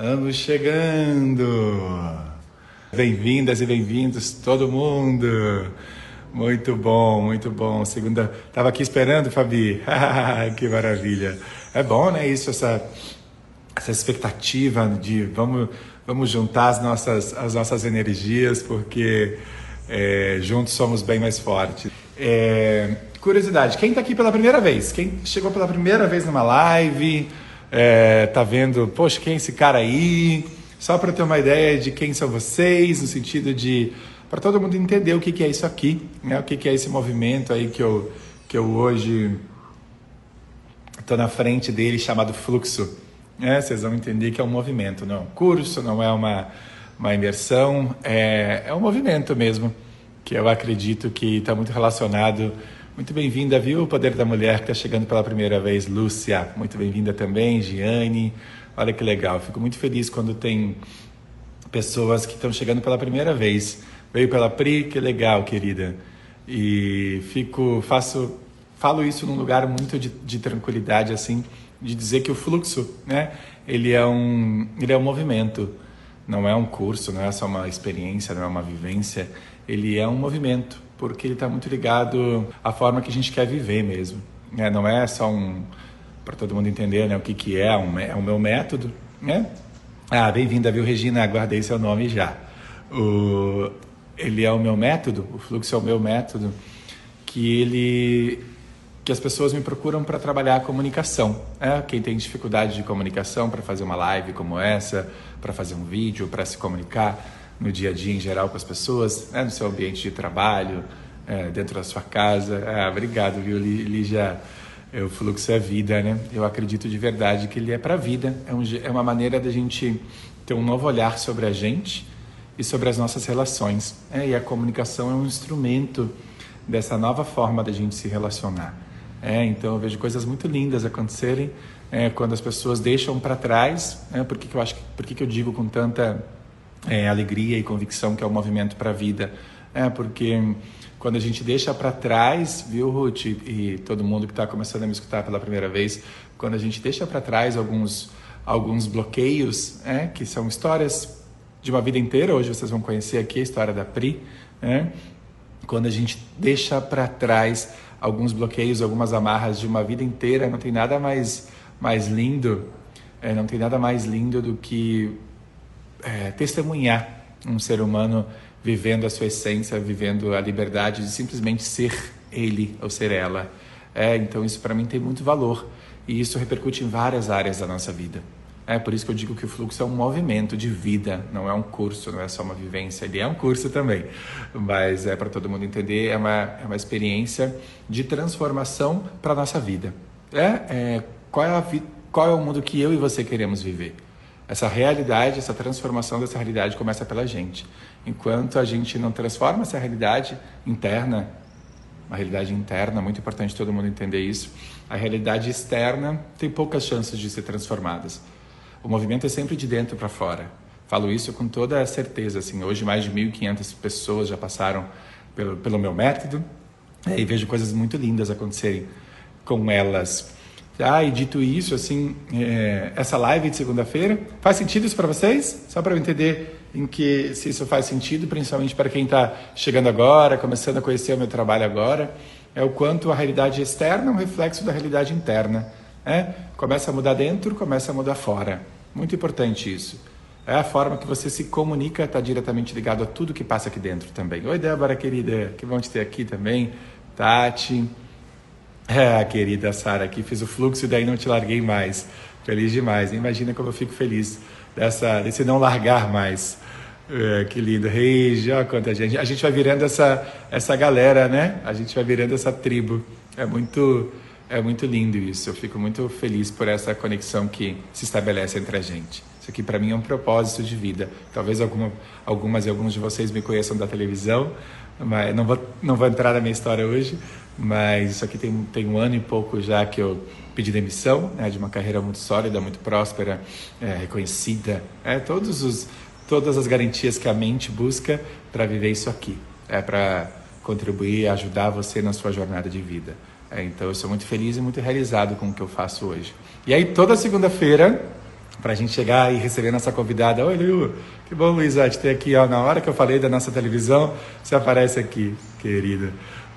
Estamos chegando! Bem-vindas e bem-vindos, todo mundo! Muito bom, muito bom. Segunda, tava aqui esperando, Fabi. que maravilha. É bom, né? Isso, essa, essa expectativa de vamos, vamos juntar as nossas, as nossas energias, porque é, juntos somos bem mais fortes. É, curiosidade, quem está aqui pela primeira vez? Quem chegou pela primeira vez numa live? É, tá vendo, poxa, quem é esse cara aí? Só para ter uma ideia de quem são vocês, no sentido de para todo mundo entender o que, que é isso aqui, né? O que, que é esse movimento aí que eu que eu hoje estou na frente dele chamado fluxo. É, vocês vão entender que é um movimento, não é um curso, não é uma, uma imersão, é, é um movimento mesmo, que eu acredito que está muito relacionado muito bem-vinda, viu? O Poder da Mulher que está chegando pela primeira vez, Lúcia. Muito bem-vinda também, Giane. Olha que legal. Fico muito feliz quando tem pessoas que estão chegando pela primeira vez. Veio pela Pri, que legal, querida. E fico, faço, falo isso num lugar muito de, de tranquilidade, assim, de dizer que o fluxo, né? Ele é um, ele é um movimento. Não é um curso, não é só uma experiência, não é uma vivência. Ele é um movimento porque ele está muito ligado à forma que a gente quer viver mesmo. É, não é só um para todo mundo entender né, o que, que é, um, é o meu método. Né? Ah, bem-vinda, viu, Regina? Guardei seu nome já. O, ele é o meu método, o fluxo é o meu método, que ele que as pessoas me procuram para trabalhar a comunicação. É, quem tem dificuldade de comunicação para fazer uma live como essa, para fazer um vídeo, para se comunicar no dia a dia em geral com as pessoas, né, no seu ambiente de trabalho, é, dentro da sua casa. Ah, obrigado, viu, Lígia? O fluxo é vida, né? Eu acredito de verdade que ele é para a vida. É, um, é uma maneira da gente ter um novo olhar sobre a gente e sobre as nossas relações. É, e a comunicação é um instrumento dessa nova forma da gente se relacionar. É, então eu vejo coisas muito lindas acontecerem é, quando as pessoas deixam para trás. É, por que, que eu acho? Por que, que eu digo com tanta é, alegria e convicção que é o movimento para a vida. É, porque quando a gente deixa para trás, viu, Ruth, e, todo mundo que está começando a me escutar pela primeira vez, quando a gente deixa para trás alguns, alguns bloqueios, é, que são histórias de uma vida inteira, hoje vocês vão conhecer aqui a história da Pri, é, quando a gente deixa para trás alguns bloqueios, algumas amarras de uma vida inteira, não tem nada mais, mais lindo, é, não tem nada mais lindo do que é, testemunhar um ser humano vivendo a sua essência, vivendo a liberdade de simplesmente ser ele ou ser ela. É, então isso para mim tem muito valor e isso repercute em várias áreas da nossa vida. É por isso que eu digo que o fluxo é um movimento de vida, não é um curso, não é só uma vivência. Ele é um curso também, mas é para todo mundo entender, é uma, é uma experiência de transformação para nossa vida. É, é, qual, é a, qual é o mundo que eu e você queremos viver? Essa realidade, essa transformação dessa realidade começa pela gente. Enquanto a gente não transforma essa realidade interna, uma realidade interna, muito importante todo mundo entender isso, a realidade externa tem poucas chances de ser transformadas. O movimento é sempre de dentro para fora. Falo isso com toda a certeza. Assim, hoje mais de 1.500 pessoas já passaram pelo, pelo meu método e vejo coisas muito lindas acontecerem com elas. Ah, e dito isso, assim, é, essa live de segunda-feira, faz sentido isso para vocês? Só para eu entender em que se isso faz sentido, principalmente para quem está chegando agora, começando a conhecer o meu trabalho agora, é o quanto a realidade externa é um reflexo da realidade interna. Né? Começa a mudar dentro, começa a mudar fora. Muito importante isso. É a forma que você se comunica, está diretamente ligado a tudo que passa aqui dentro também. Oi, Débora, querida, que bom te ter aqui também. Tati. É, querida Sara, aqui fiz o fluxo e daí não te larguei mais. Feliz demais. Imagina como eu fico feliz dessa, desse não largar mais. É, que lindo. Reis, olha quanta gente. A gente vai virando essa, essa galera, né? A gente vai virando essa tribo. É muito, é muito lindo isso. Eu fico muito feliz por essa conexão que se estabelece entre a gente. Isso aqui para mim é um propósito de vida. Talvez alguma, algumas e alguns de vocês me conheçam da televisão, mas não vou, não vou entrar na minha história hoje, mas isso aqui tem, tem um ano e pouco já que eu pedi demissão né, de uma carreira muito sólida, muito próspera, é, reconhecida, é, todos os, todas as garantias que a mente busca para viver isso aqui, é para contribuir ajudar você na sua jornada de vida. É, então eu sou muito feliz e muito realizado com o que eu faço hoje. E aí toda segunda-feira para a gente chegar e receber nossa convidada. Oi, Liu, que bom, Luísa, te ter aqui. Ó, na hora que eu falei da nossa televisão, você aparece aqui, querida.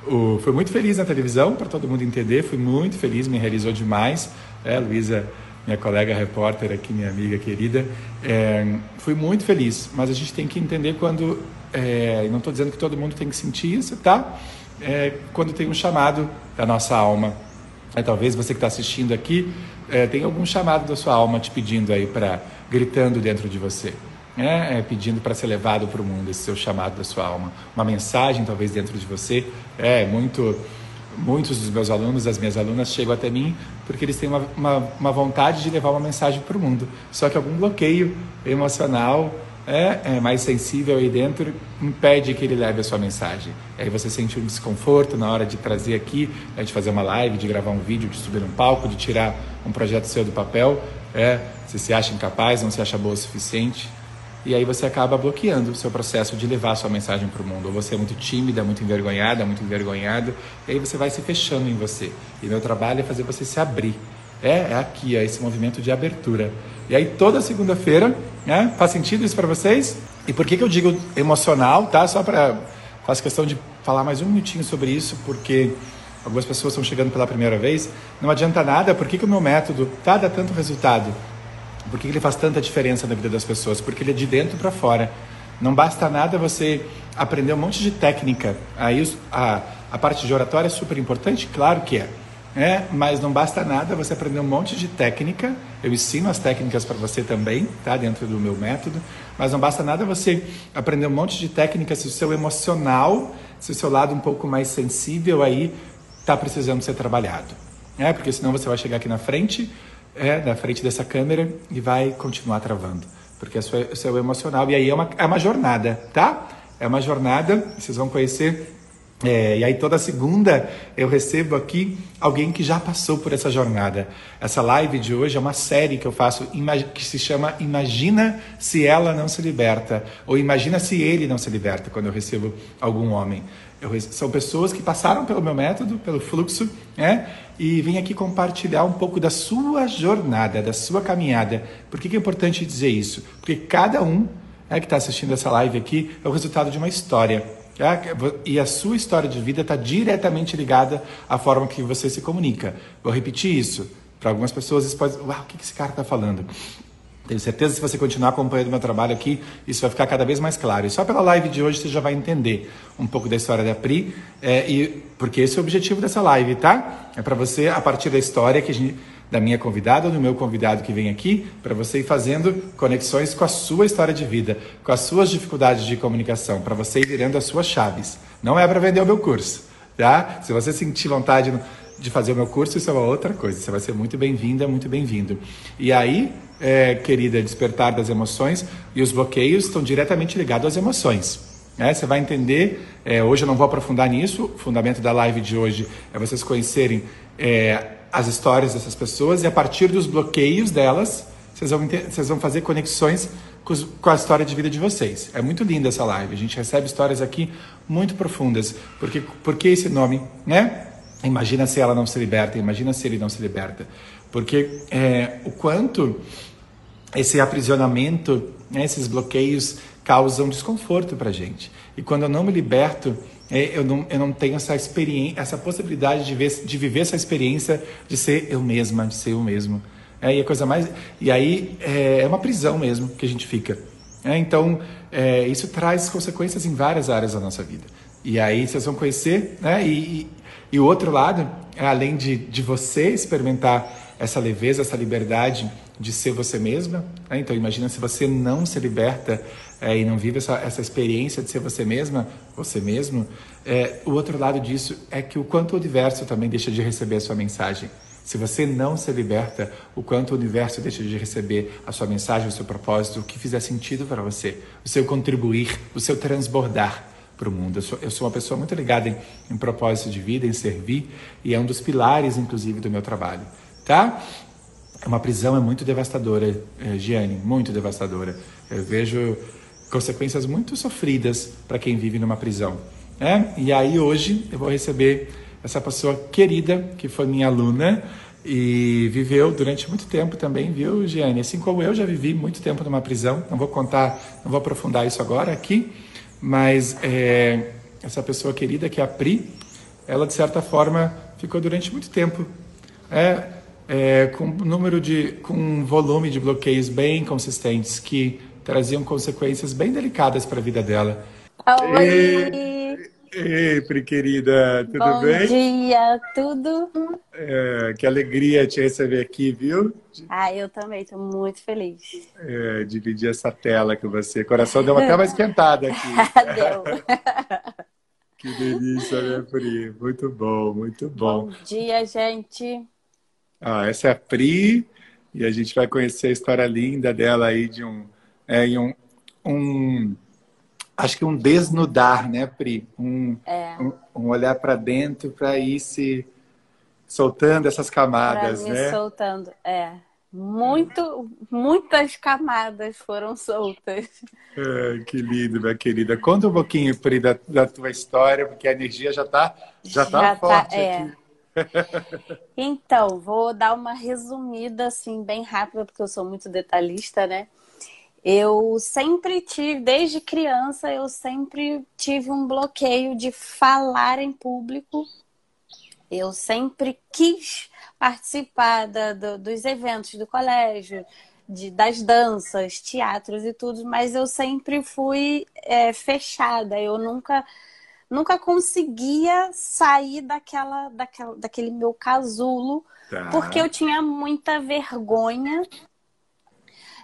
O, fui muito feliz na televisão, para todo mundo entender, fui muito feliz, me realizou demais. É, Luísa, minha colega repórter aqui, minha amiga querida, é, fui muito feliz, mas a gente tem que entender quando, é, não estou dizendo que todo mundo tem que sentir isso, tá? É, quando tem um chamado da nossa alma. É, talvez você que está assistindo aqui é, tenha algum chamado da sua alma te pedindo aí para, gritando dentro de você. Né? É, pedindo para ser levado para o mundo, esse seu chamado da sua alma. Uma mensagem, talvez, dentro de você. É, muito, muitos dos meus alunos, das minhas alunas, chegam até mim porque eles têm uma, uma, uma vontade de levar uma mensagem para o mundo. Só que algum bloqueio emocional é, é, mais sensível aí dentro impede que ele leve a sua mensagem. Aí você sente um desconforto na hora de trazer aqui, né, de fazer uma live, de gravar um vídeo, de subir num palco, de tirar um projeto seu do papel. É, você se acha incapaz, não se acha boa o suficiente. E aí você acaba bloqueando o seu processo de levar a sua mensagem para o mundo. Ou você é muito tímida, muito envergonhada, muito envergonhado, e aí você vai se fechando em você. E meu trabalho é fazer você se abrir. É, é aqui, é esse movimento de abertura. E aí toda segunda-feira, né? Faz sentido isso para vocês? E por que, que eu digo emocional, tá? Só para faço questão de falar mais um minutinho sobre isso, porque algumas pessoas estão chegando pela primeira vez. Não adianta nada, por que, que o meu método tá dá tanto resultado? Por que ele faz tanta diferença na vida das pessoas? Porque ele é de dentro para fora. Não basta nada você aprender um monte de técnica. Aí a, a parte de oratória é super importante? Claro que é. é. Mas não basta nada você aprender um monte de técnica. Eu ensino as técnicas para você também, tá? Dentro do meu método. Mas não basta nada você aprender um monte de técnicas se o seu emocional, se o seu lado um pouco mais sensível aí está precisando ser trabalhado. É, porque senão você vai chegar aqui na frente é, na frente dessa câmera e vai continuar travando. Porque é o seu emocional. E aí é uma, é uma jornada, tá? É uma jornada, vocês vão conhecer. É, e aí toda segunda eu recebo aqui alguém que já passou por essa jornada. Essa live de hoje é uma série que eu faço que se chama Imagina se ela não se liberta ou Imagina se ele não se liberta quando eu recebo algum homem. Eu, são pessoas que passaram pelo meu método, pelo fluxo, né? E vêm aqui compartilhar um pouco da sua jornada, da sua caminhada. Por que, que é importante dizer isso? Porque cada um né, que está assistindo essa live aqui é o resultado de uma história. Tá? E a sua história de vida está diretamente ligada à forma que você se comunica. Vou repetir isso. Para algumas pessoas, isso pode. Uau, o que esse cara está falando? Tenho certeza que se você continuar acompanhando meu trabalho aqui, isso vai ficar cada vez mais claro. E só pela live de hoje você já vai entender um pouco da história da Pri, é, e, porque esse é o objetivo dessa live, tá? É para você, a partir da história que gente, da minha convidada ou do meu convidado que vem aqui, para você ir fazendo conexões com a sua história de vida, com as suas dificuldades de comunicação, para você ir virando as suas chaves. Não é para vender o meu curso, tá? Se você sentir vontade de fazer o meu curso, isso é uma outra coisa. Você vai ser muito bem-vinda, muito bem-vindo. E aí, é, querida, despertar das emoções e os bloqueios estão diretamente ligados às emoções. Né? Você vai entender, é, hoje eu não vou aprofundar nisso, o fundamento da live de hoje é vocês conhecerem é, as histórias dessas pessoas e a partir dos bloqueios delas, vocês vão, vocês vão fazer conexões com, a história de vida de vocês. É muito linda essa live, a gente recebe histórias aqui muito profundas. Porque, por que esse nome? Né? Imagina se ela não se liberta, imagina se ele não se liberta. Porque é, o quanto esse aprisionamento, né, esses bloqueios causam desconforto para gente. E quando eu não me liberto, é, eu, não, eu não tenho essa experiência, essa possibilidade de, ver, de viver essa experiência de ser eu mesma, de ser eu mesmo. É, e a coisa mais, e aí é, é uma prisão mesmo que a gente fica. É, então é, isso traz consequências em várias áreas da nossa vida. E aí vocês vão conhecer, né? E, e, o outro lado, é além de, de você experimentar essa leveza, essa liberdade de ser você mesma. Né? Então, imagina se você não se liberta é, e não vive essa, essa experiência de ser você mesma, você mesmo. É, o outro lado disso é que o quanto o universo também deixa de receber a sua mensagem. Se você não se liberta, o quanto o universo deixa de receber a sua mensagem, o seu propósito, o que fizer sentido para você, o seu contribuir, o seu transbordar para o mundo. Eu sou, eu sou, uma pessoa muito ligada em, em propósito de vida, em servir, e é um dos pilares, inclusive, do meu trabalho. Tá? Uma prisão é muito devastadora, eh, Giane, muito devastadora. Eu vejo consequências muito sofridas para quem vive numa prisão. Né? E aí hoje eu vou receber essa pessoa querida, que foi minha aluna, e viveu durante muito tempo também, viu, Giane? Assim como eu já vivi muito tempo numa prisão, não vou contar, não vou aprofundar isso agora aqui, mas é, essa pessoa querida que é a Pri, ela de certa forma ficou durante muito tempo é, é, com um número de, com um volume de bloqueios bem consistentes que traziam consequências bem delicadas para a vida dela. Oi! E... Ei, Pri querida, tudo Bom bem? Bom dia, tudo? É, que alegria te receber aqui, viu? Ah, eu também, estou muito feliz. É, dividir essa tela com você. O coração deu até uma esquentada aqui. deu. que delícia, né, Pri? Muito bom, muito bom. Bom dia, gente. Ah, essa é a Pri e a gente vai conhecer a história linda dela aí de um, é, um, um acho que um desnudar, né, Pri? Um, é. um, um olhar para dentro para ir se soltando essas camadas, pra né? soltando, é. Muito, muitas camadas foram soltas. É, que lindo, minha querida. Conta um pouquinho, Pri, da, da tua história, porque a energia já está já tá já tá, forte tá, é. aqui. então, vou dar uma resumida, assim, bem rápida, porque eu sou muito detalhista, né? Eu sempre tive, desde criança, eu sempre tive um bloqueio de falar em público. Eu sempre quis participar da, do, dos eventos do colégio, de, das danças, teatros e tudo, mas eu sempre fui é, fechada. Eu nunca, nunca conseguia sair daquela, daquela, daquele meu casulo, tá. porque eu tinha muita vergonha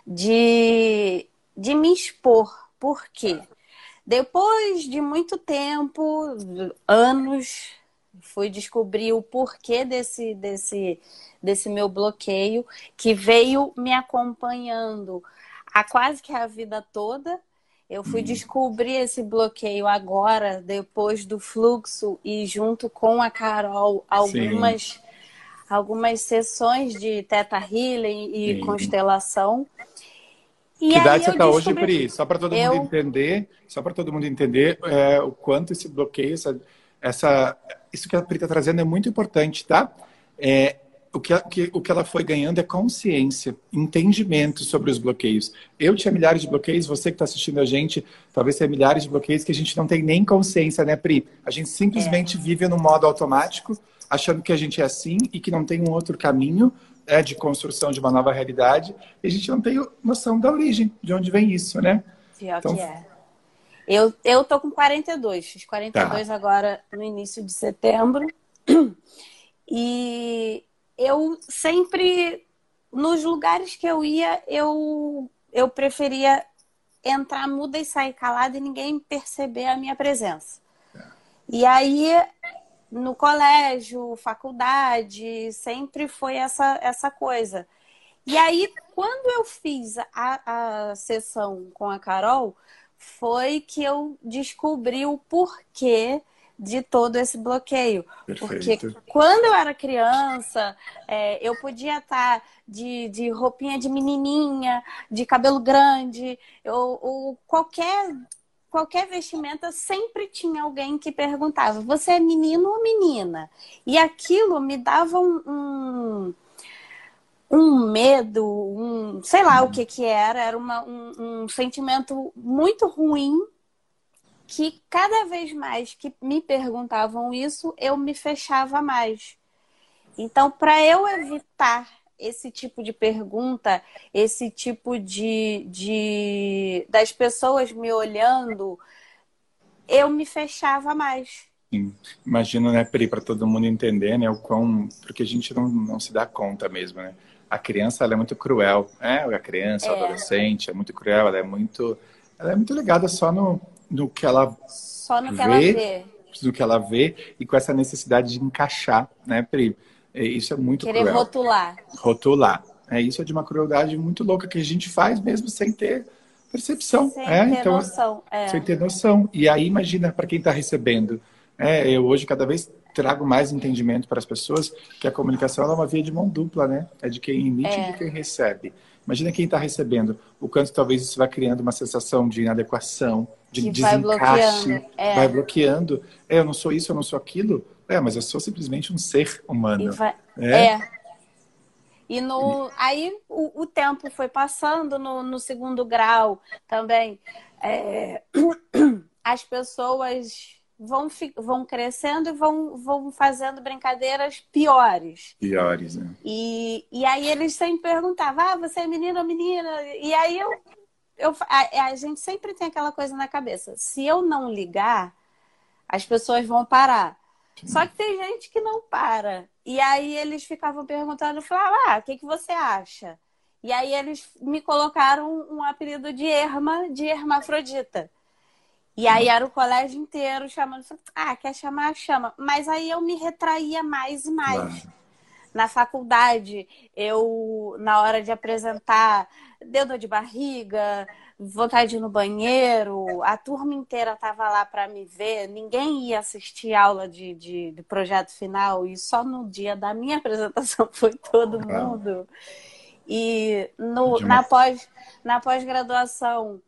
de, de me expor. Por quê? Depois de muito tempo, anos, fui descobrir o porquê desse, desse, desse meu bloqueio, que veio me acompanhando há quase que a vida toda. Eu fui uhum. descobrir esse bloqueio agora, depois do fluxo, e junto com a Carol, algumas, algumas sessões de Teta Healing e Sim. constelação. E que idade você está hoje, Pri? Só para todo eu... mundo entender, só para todo mundo entender é, o quanto esse bloqueio, essa, essa, isso que a Pri está trazendo é muito importante, tá? É, o que, que, o que ela foi ganhando é consciência, entendimento sobre os bloqueios. Eu tinha milhares de bloqueios, você que está assistindo a gente, talvez tenha milhares de bloqueios que a gente não tem nem consciência, né, Pri? A gente simplesmente é. vive no modo automático, achando que a gente é assim e que não tem um outro caminho, é, de construção de uma nova realidade, e a gente não tem noção da origem, de onde vem isso, né? Pior então, que é. Eu, eu tô com 42, fiz 42 tá. agora no início de setembro. E eu sempre, nos lugares que eu ia, eu, eu preferia entrar muda e sair calada e ninguém perceber a minha presença. Tá. E aí no colégio, faculdade, sempre foi essa, essa coisa. E aí, quando eu fiz a, a sessão com a Carol, foi que eu descobri o porquê de todo esse bloqueio. Perfeito. Porque quando eu era criança, é, eu podia estar de, de roupinha de menininha, de cabelo grande, ou, ou qualquer qualquer vestimenta sempre tinha alguém que perguntava: você é menino ou menina? E aquilo me dava um, um, um medo, um sei lá o que que era, era uma, um, um sentimento muito ruim que cada vez mais que me perguntavam isso, eu me fechava mais. Então, para eu evitar esse tipo de pergunta, esse tipo de, de das pessoas me olhando, eu me fechava mais. Sim. Imagino, né, Pri, para todo mundo entender, né, o quão, porque a gente não, não se dá conta mesmo, né? A criança, ela é muito cruel, né? A criança, é. a adolescente, é muito cruel, ela é muito, ela é muito ligada só no, no que ela só no vê, que ela vê, no que ela vê e com essa necessidade de encaixar, né, Pri? É, isso é muito Querer cruel. rotular. Rotular. É, isso é de uma crueldade muito louca que a gente faz mesmo sem ter percepção. Sem é, ter então, noção. É. Sem ter noção. E aí, imagina para quem está recebendo. É, eu hoje cada vez trago mais entendimento para as pessoas que a comunicação é uma via de mão dupla, né? É de quem emite é. e de quem recebe. Imagina quem está recebendo, o quanto talvez isso vai criando uma sensação de inadequação, de que desencaixe, vai bloqueando. É. Vai bloqueando. É, eu não sou isso, eu não sou aquilo. É, mas eu sou simplesmente um ser humano. Vai... É. é. E no, aí o, o tempo foi passando no, no segundo grau também. É, as pessoas vão, vão crescendo e vão, vão fazendo brincadeiras piores. Piores, né? E, e aí eles sempre perguntavam, ah, você é menino ou menina? E aí eu, eu a, a gente sempre tem aquela coisa na cabeça. Se eu não ligar, as pessoas vão parar. Só que tem gente que não para. E aí eles ficavam perguntando, falavam, ah, o que, que você acha? E aí eles me colocaram um apelido de Erma, de hermafrodita. E aí era o colégio inteiro chamando, ah, quer chamar, chama. Mas aí eu me retraía mais e mais. Na faculdade, eu, na hora de apresentar, deu dor de barriga, vontade de ir no banheiro, a turma inteira estava lá para me ver, ninguém ia assistir aula de, de, de, projeto final, e só no dia da minha apresentação foi todo mundo. E no, na pós na pós-graduação,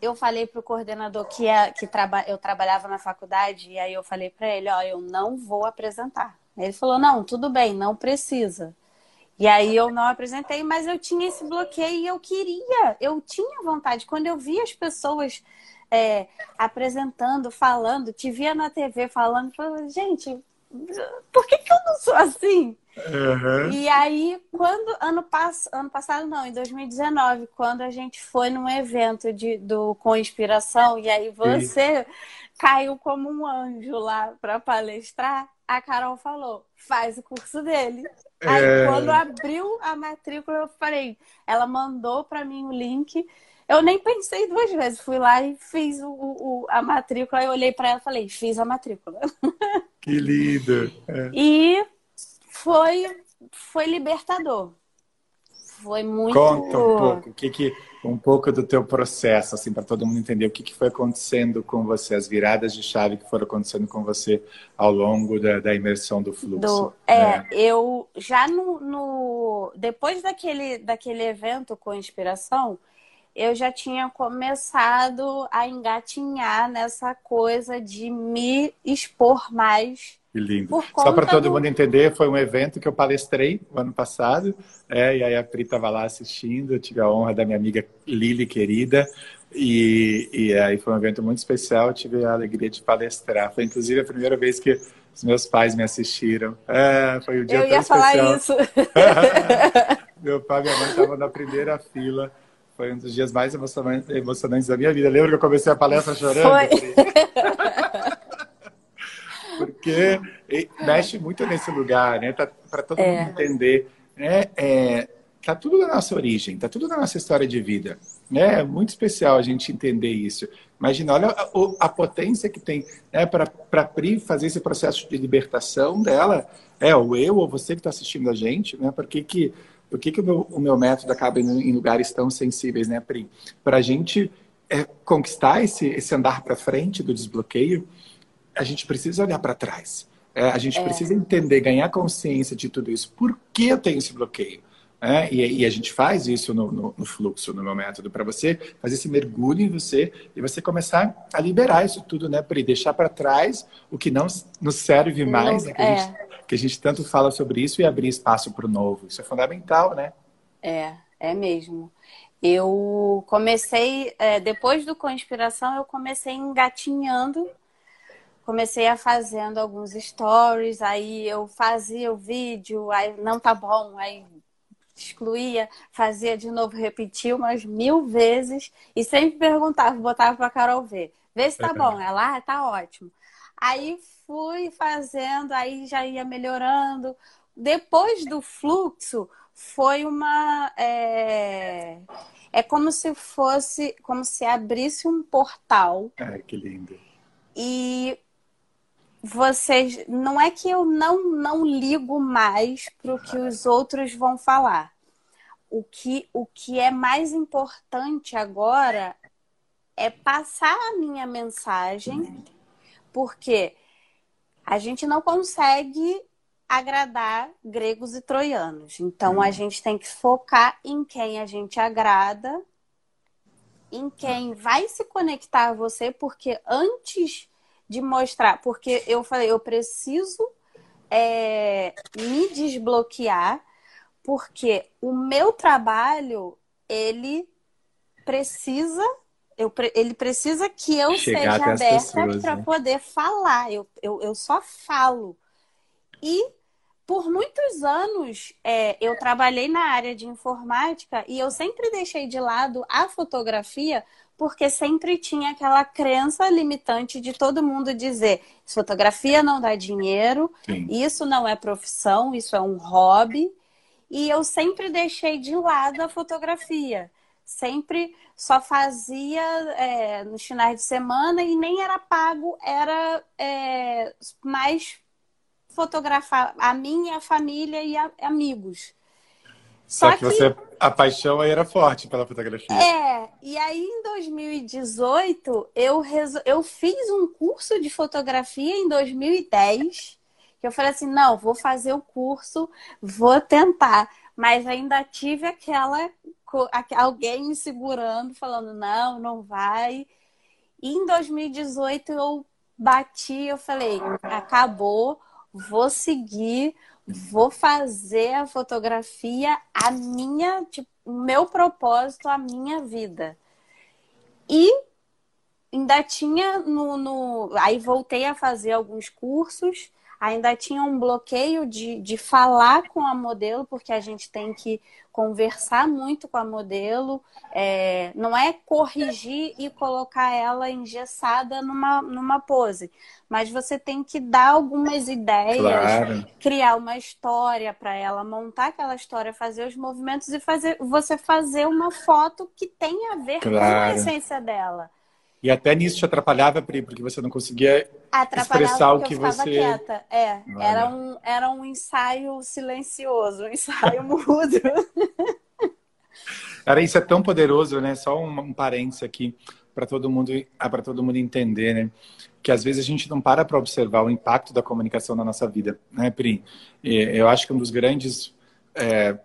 eu falei para o coordenador que, é, que traba, eu trabalhava na faculdade, e aí eu falei para ele, ó, eu não vou apresentar. Ele falou, não, tudo bem, não precisa. E aí eu não apresentei, mas eu tinha esse bloqueio e eu queria, eu tinha vontade. Quando eu via as pessoas é, apresentando, falando, te via na TV falando, falei, gente, por que, que eu não sou assim? Uhum. E aí, quando ano, pass... ano passado, não, em 2019, quando a gente foi num evento de, do Com Inspiração, e aí você Sim. caiu como um anjo lá para palestrar, a Carol falou: faz o curso dele. Aí, é... quando abriu a matrícula, eu falei, ela mandou para mim o link. Eu nem pensei duas vezes, fui lá e fiz o, o a matrícula. Eu olhei para ela e falei: fiz a matrícula. Que lindo! É. E foi, foi libertador. Foi muito. Conta um pouco, o que que, um pouco do teu processo, assim, para todo mundo entender o que, que foi acontecendo com você, as viradas de chave que foram acontecendo com você ao longo da, da imersão do fluxo. Do, é, é, eu já no, no, depois daquele, daquele evento com inspiração, eu já tinha começado a engatinhar nessa coisa de me expor mais que lindo. Só para todo do... mundo entender, foi um evento que eu palestrei o ano passado, é, e aí a Pri estava lá assistindo, eu tive a honra da minha amiga Lili, querida, e, e aí foi um evento muito especial, eu tive a alegria de palestrar. Foi inclusive a primeira vez que os meus pais me assistiram. É, foi um dia eu tão especial. isso. Meu pai e minha mãe estavam na primeira fila. Foi um dos dias mais emocionantes da minha vida. Lembra que eu comecei a palestra chorando? Foi. porque mexe muito nesse lugar, né? Tá, para todo é. mundo entender. Né? É, tá tudo na nossa origem, tá tudo na nossa história de vida. Né? É muito especial a gente entender isso. Imagina, olha a, a potência que tem né, para a Pri fazer esse processo de libertação dela. É, ou eu, ou você que está assistindo a gente, né? Por que, que, por que, que o, meu, o meu método acaba indo em lugares tão sensíveis, né, Pri? Para a gente é, conquistar esse, esse andar para frente do desbloqueio, a gente precisa olhar para trás. É, a gente é. precisa entender, ganhar consciência de tudo isso. Por que eu tenho esse bloqueio? É, e, e, a gente faz isso no, no, no fluxo, no meu método, para você fazer esse mergulho em você e você começar a liberar isso tudo, né, Pri? Deixar para trás o que não nos serve mais, né, que, a é. gente, que, a gente, tanto fala sobre isso e abrir espaço para o novo. Isso é fundamental, né? É, é mesmo. Eu comecei, é, depois do Conspiração, eu comecei engatinhando comecei a fazendo alguns stories, aí eu fazia o vídeo, aí não tá bom, aí excluía, fazia de novo, repetia umas mil vezes e sempre perguntava, botava pra Carol ver, vê se tá bom, ela, ah, tá ótimo. Aí fui fazendo, aí já ia melhorando. Depois do fluxo, foi uma. É, é como se fosse, como se abrisse um portal. Ai, que lindo. E vocês. Não é que eu não, não ligo mais para o que os outros vão falar. O que, o que é mais importante agora é passar a minha mensagem, porque a gente não consegue agradar gregos e troianos. Então a gente tem que focar em quem a gente agrada, em quem vai se conectar a você, porque antes de mostrar, porque eu falei, eu preciso é, me desbloquear, porque o meu trabalho, ele precisa eu, ele precisa que eu Chegar seja aberta para né? poder falar. Eu, eu, eu só falo. E por muitos anos é, eu trabalhei na área de informática e eu sempre deixei de lado a fotografia porque sempre tinha aquela crença limitante de todo mundo dizer fotografia não dá dinheiro, Sim. isso não é profissão, isso é um hobby. E eu sempre deixei de lado a fotografia sempre só fazia é, nos finais de semana e nem era pago, era é, mais fotografar a minha família e a, amigos. Só, Só que, que, você, a paixão aí era forte pela fotografia. É, e aí em 2018 eu, resol... eu fiz um curso de fotografia em 2010, que eu falei assim, não, vou fazer o curso, vou tentar. Mas ainda tive aquela alguém me segurando, falando, não, não vai. E em 2018 eu bati, eu falei, acabou, vou seguir, vou fazer a fotografia a minha, tipo, meu propósito, a minha vida. E ainda tinha no, no. Aí voltei a fazer alguns cursos ainda tinha um bloqueio de, de falar com a modelo, porque a gente tem que conversar muito com a modelo, é, não é corrigir e colocar ela engessada numa, numa pose, mas você tem que dar algumas ideias, claro. criar uma história para ela, montar aquela história, fazer os movimentos e fazer você fazer uma foto que tenha a ver claro. com a essência dela. E até nisso te atrapalhava, Pri, porque você não conseguia expressar o que você. Quieta. É, era um, era um ensaio silencioso, um ensaio mudo. Era isso é tão poderoso, né? Só um, um parênteses aqui para todo mundo ah, para todo mundo entender, né? Que às vezes a gente não para para observar o impacto da comunicação na nossa vida, né, Pri? Eu acho que um dos grandes é,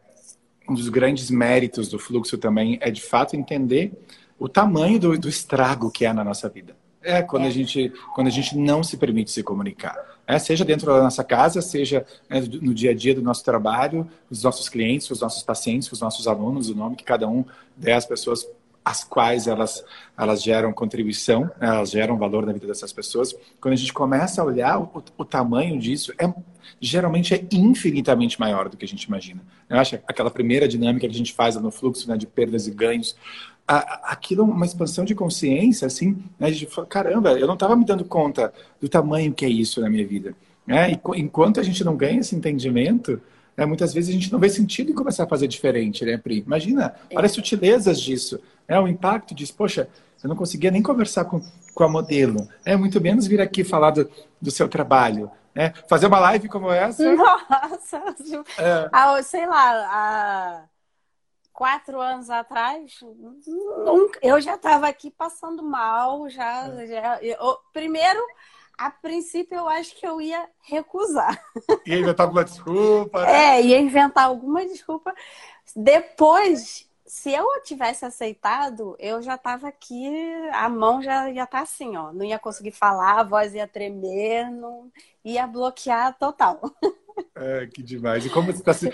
um dos grandes méritos do fluxo também é de fato entender o tamanho do, do estrago que é na nossa vida. É quando, é. A gente, quando a gente não se permite se comunicar. É, seja dentro da nossa casa, seja né, no dia a dia do nosso trabalho, os nossos clientes, os nossos pacientes, os nossos alunos, o nome que cada um às pessoas as quais elas, elas geram contribuição, né, elas geram valor na vida dessas pessoas. Quando a gente começa a olhar o, o tamanho disso, é, geralmente é infinitamente maior do que a gente imagina. Eu acho aquela primeira dinâmica que a gente faz no fluxo né, de perdas e ganhos, aquilo é uma expansão de consciência, assim, né? De caramba, eu não estava me dando conta do tamanho que é isso na minha vida. Né? E enquanto a gente não ganha esse entendimento, né, muitas vezes a gente não vê sentido em começar a fazer diferente, né, Pri? Imagina, é. olha as sutilezas disso, né? O impacto disso, poxa, eu não conseguia nem conversar com, com a modelo, é muito menos vir aqui falar do, do seu trabalho, né? Fazer uma live como essa. Nossa, é. a, sei lá, a quatro anos atrás, nunca, eu já estava aqui passando mal, já, já eu, primeiro, a princípio eu acho que eu ia recusar. Ia inventar alguma desculpa? Né? É, ia inventar alguma desculpa. Depois, se eu tivesse aceitado, eu já estava aqui, a mão já ia estar tá assim, ó, não ia conseguir falar, a voz ia tremer, não ia bloquear total. É, que demais. E como você está se,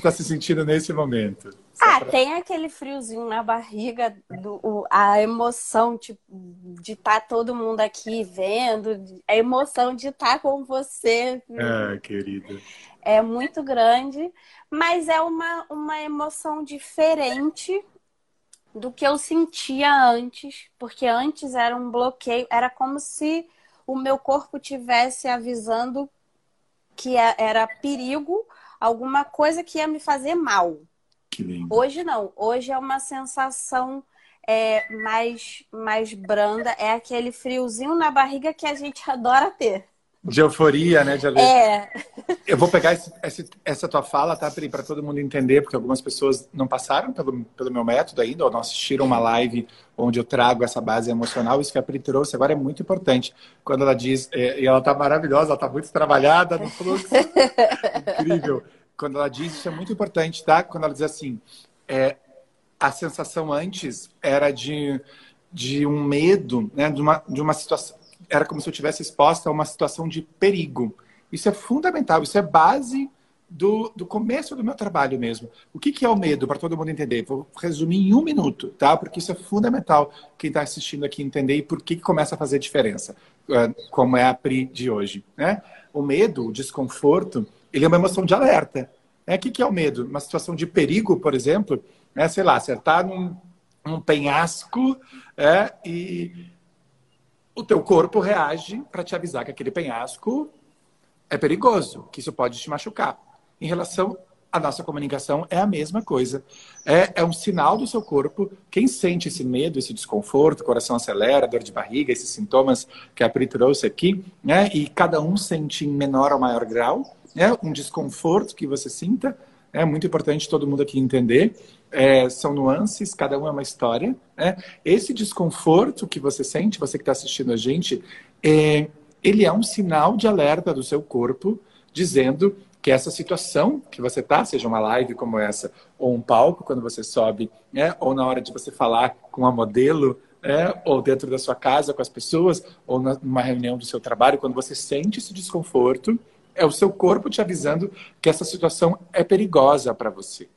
tá se sentindo nesse momento? Ah, pra... tem aquele friozinho na barriga, do, o, a emoção tipo, de estar tá todo mundo aqui vendo, a emoção de estar tá com você. É, querida. É muito grande, mas é uma, uma emoção diferente do que eu sentia antes, porque antes era um bloqueio, era como se o meu corpo tivesse avisando que é, era perigo, alguma coisa que ia me fazer mal. Hoje não, hoje é uma sensação é, mais, mais branda, é aquele friozinho na barriga que a gente adora ter. De euforia, né? De É. Eu vou pegar esse, esse, essa tua fala, tá, Pri, para todo mundo entender, porque algumas pessoas não passaram pelo, pelo meu método ainda, ou não assistiram uma live onde eu trago essa base emocional. Isso que a Pri trouxe agora é muito importante. Quando ela diz, é, e ela tá maravilhosa, ela tá muito trabalhada no fluxo. Incrível. Quando ela diz, isso é muito importante, tá? Quando ela diz assim, é, a sensação antes era de, de um medo, né? De uma, de uma situação era como se eu tivesse exposta a uma situação de perigo. Isso é fundamental, isso é base do, do começo do meu trabalho mesmo. O que, que é o medo, para todo mundo entender? Vou resumir em um minuto, tá? Porque isso é fundamental quem está assistindo aqui entender e por que, que começa a fazer diferença, ah, como é a PRI de hoje. Né? O medo, o desconforto, ele é uma emoção de alerta. Né? O que, é o medo? Uma situação de perigo, por exemplo, né? sei lá, você está num, num penhasco é, e o teu corpo reage para te avisar que aquele penhasco é perigoso, que isso pode te machucar. Em relação à nossa comunicação, é a mesma coisa. É, é um sinal do seu corpo. Quem sente esse medo, esse desconforto, coração acelera, dor de barriga, esses sintomas que a Pri trouxe aqui, né? e cada um sente em menor ou maior grau, né? um desconforto que você sinta, é muito importante todo mundo aqui entender. É, são nuances, cada um é uma história. Né? Esse desconforto que você sente, você que está assistindo a gente, é, ele é um sinal de alerta do seu corpo, dizendo que essa situação que você está, seja uma live como essa, ou um palco quando você sobe, né? ou na hora de você falar com a modelo, é, ou dentro da sua casa com as pessoas, ou numa reunião do seu trabalho, quando você sente esse desconforto, é o seu corpo te avisando que essa situação é perigosa para você.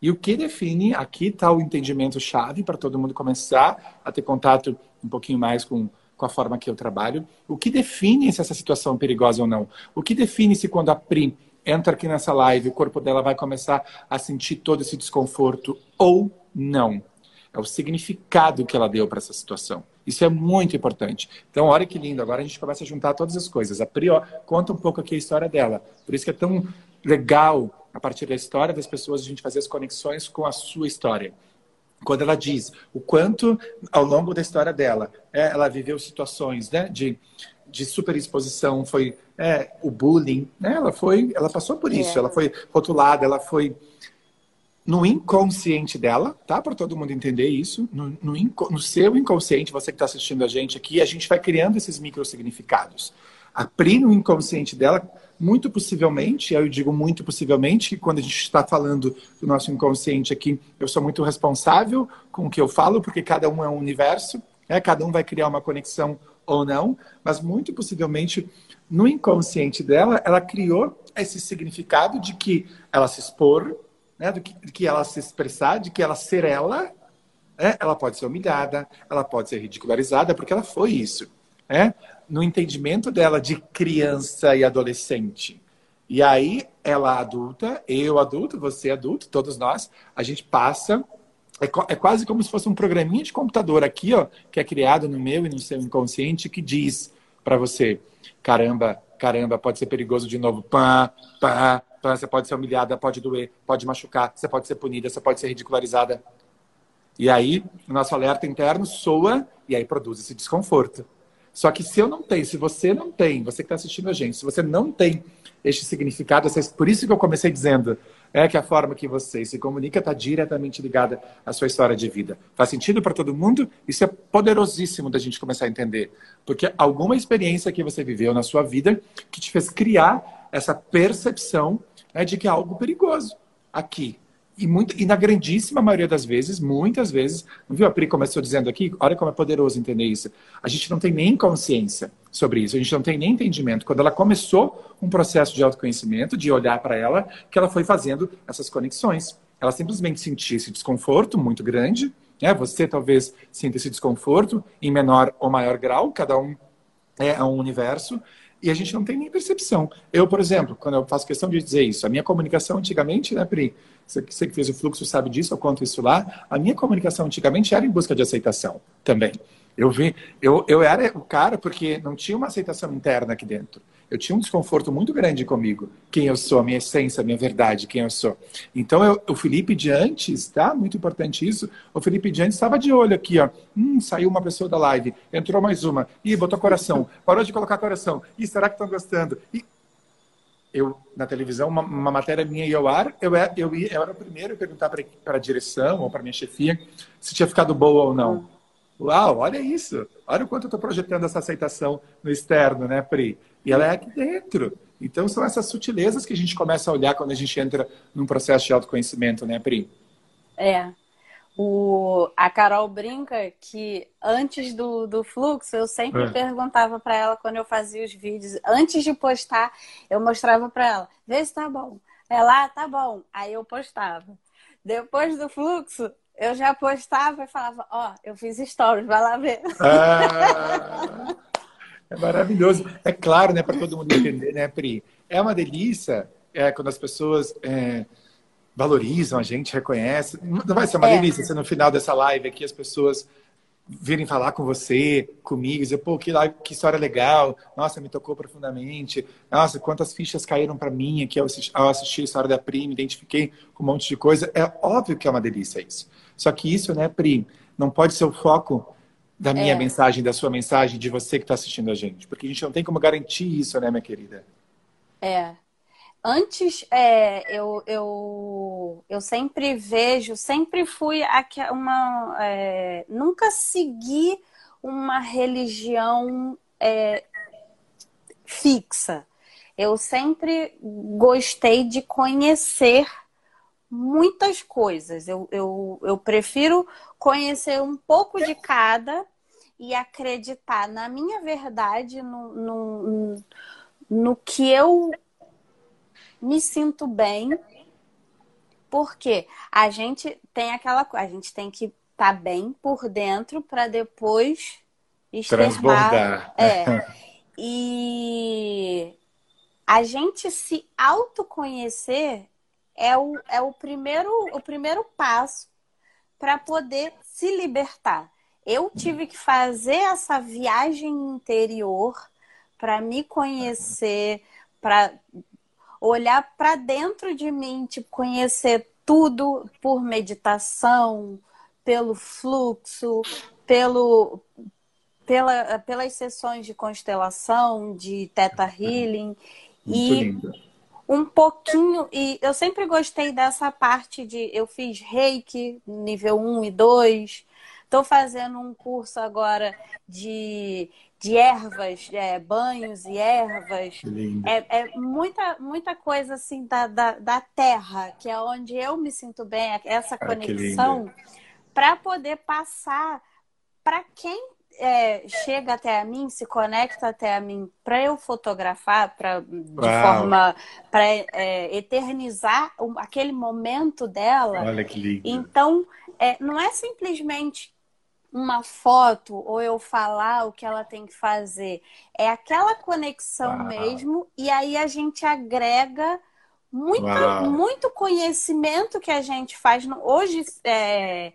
E o que define, aqui está o entendimento chave para todo mundo começar a ter contato um pouquinho mais com com a forma que eu trabalho. O que define se essa situação é perigosa ou não? O que define se quando a Pri entra aqui nessa live, o corpo dela vai começar a sentir todo esse desconforto ou não? É o significado que ela deu para essa situação. Isso é muito importante. Então, olha que lindo. Agora a gente começa a juntar todas as coisas. A Pri ó, conta um pouco aqui a história dela. Por isso que é tão legal, a partir da história das pessoas, a gente fazer as conexões com a sua história quando ela diz o quanto, ao longo da história dela, é, ela viveu situações né, de, de superexposição, foi é, o bullying, né, ela foi, ela passou por isso, é. ela foi rotulada, ela foi no inconsciente dela, tá? Para todo mundo entender isso, no, no, no seu inconsciente, você que está assistindo a gente aqui, a gente vai criando esses micro significados. A Pri, no inconsciente dela, muito possivelmente, eu digo muito possivelmente, que quando a gente está falando do nosso inconsciente aqui, eu sou muito responsável com o que eu falo, porque cada um é um universo, né? cada um vai criar uma conexão ou não, mas muito possivelmente no inconsciente dela, ela criou esse significado de que ela se expor, né? de, que, de que ela se expressar, de que ela ser ela, né? ela pode ser humilhada, ela pode ser ridicularizada, porque ela foi isso. Né? no entendimento dela de criança e adolescente. E aí, ela adulta, eu adulto, você adulto, todos nós, a gente passa. É, é, quase como se fosse um programinha de computador aqui, ó, que é criado no meu e no seu inconsciente, que diz para você: caramba, caramba, pode ser perigoso de novo. Pá, pá, pá, você pode ser humilhada, pode doer, pode machucar, você pode ser punida, você pode ser ridicularizada. E aí, o nosso alerta interno soa e aí produz esse desconforto. Só que se eu não tenho, se você não tem, você que está assistindo a gente, se você não tem este significado, por isso que eu comecei dizendo é que a forma que você se comunica está diretamente ligada à sua história de vida. Faz sentido para todo mundo? Isso é poderosíssimo da gente começar a entender. Porque alguma experiência que você viveu na sua vida que te fez criar essa percepção né, de que é algo perigoso aqui, e, muito, e na grandíssima maioria das vezes, muitas vezes, não viu? A Pri começou dizendo aqui, olha como é poderoso entender isso. A gente não tem nem consciência sobre isso, a gente não tem nem entendimento. Quando ela começou um processo de autoconhecimento, de olhar para ela, que ela foi fazendo essas conexões. Ela simplesmente sentia esse desconforto muito grande, né? Você talvez sinta esse desconforto em menor ou maior grau, cada um é um universo, e a gente não tem nem percepção. Eu, por exemplo, quando eu faço questão de dizer isso, a minha comunicação antigamente, né, Pri? Você, que fez o fluxo sabe disso, eu conto isso lá. A minha comunicação antigamente era em busca de aceitação também. Eu vi, eu, eu era o cara porque não tinha uma aceitação interna aqui dentro. Eu tinha um desconforto muito grande comigo, quem eu sou, a minha essência, a minha verdade, quem eu sou. Então, eu, o Felipe de antes, tá? Muito importante isso. O Felipe de antes estava de olho aqui, ó. Hum, saiu uma pessoa da live, entrou mais uma. Ih, botou coração. Parou de colocar coração. Ih, será que estão gostando? E eu na televisão, uma, uma, matéria minha ia ao ar, eu, eu, ia, eu era o primeiro a perguntar para a direção ou para minha chefia se tinha ficado boa ou não. Uau, olha isso! Olha o quanto eu estou projetando essa aceitação no externo, né, Pri? E ela é aqui dentro. Então são essas sutilezas que a gente começa a olhar quando a gente entra num processo de autoconhecimento, né, Pri? É. O, a Carol brinca que antes do, do fluxo eu sempre é. perguntava para ela quando eu fazia os vídeos, antes de postar, eu mostrava para ela, vê se tá bom. Ela, ah, tá bom. Aí eu postava. Depois do fluxo, eu já postava e falava, ó, oh, eu fiz stories, vai lá ver. Ah, é maravilhoso. É claro, né, para todo mundo entender, né, Pri? É uma delícia é, quando as pessoas é, valorizam a gente, reconhecem. Não vai ser uma é. delícia se no final dessa live aqui as pessoas virem falar com você, comigo, dizer, pô, que, que história legal, nossa, me tocou profundamente, nossa, quantas fichas caíram para mim aqui ao assistir, ao assistir a história da Pri, me identifiquei com um monte de coisa. É óbvio que é uma delícia isso. Só que isso, né, Pri, não pode ser o foco da minha é. mensagem, da sua mensagem, de você que está assistindo a gente. Porque a gente não tem como garantir isso, né, minha querida? É. Antes, é, eu, eu, eu sempre vejo, sempre fui uma. É, nunca segui uma religião é, fixa. Eu sempre gostei de conhecer muitas coisas. Eu, eu, eu prefiro conhecer um pouco de cada e acreditar na minha verdade, no, no, no que eu me sinto bem, porque a gente tem aquela coisa, a gente tem que estar tá bem por dentro para depois externar. Transbordar. É. E a gente se autoconhecer é o, é o, primeiro, o primeiro passo para poder se libertar. Eu tive que fazer essa viagem interior para me conhecer, para olhar para dentro de mim, tipo, conhecer tudo por meditação, pelo fluxo, pelo, pela, pelas sessões de constelação, de Theta Healing. Muito e lindo um pouquinho, e eu sempre gostei dessa parte de eu fiz reiki nível 1 e 2, estou fazendo um curso agora de, de ervas, é, banhos e ervas. É, é, muita, muita coisa assim da, da, da, terra, que é onde eu me sinto bem, essa ah, conexão, para poder passar para quem é, chega até a mim, se conecta até a mim para eu fotografar, pra, de Uau. forma para é, eternizar aquele momento dela. Olha que lindo. Então, é, não é simplesmente uma foto ou eu falar o que ela tem que fazer. É aquela conexão Uau. mesmo, e aí a gente agrega muito, muito conhecimento que a gente faz. Hoje, é,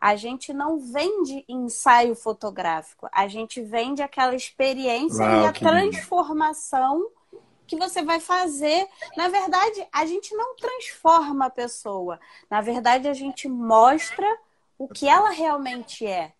a gente não vende ensaio fotográfico, a gente vende aquela experiência Uau, e a transformação lindo. que você vai fazer. Na verdade, a gente não transforma a pessoa, na verdade, a gente mostra o que ela realmente é.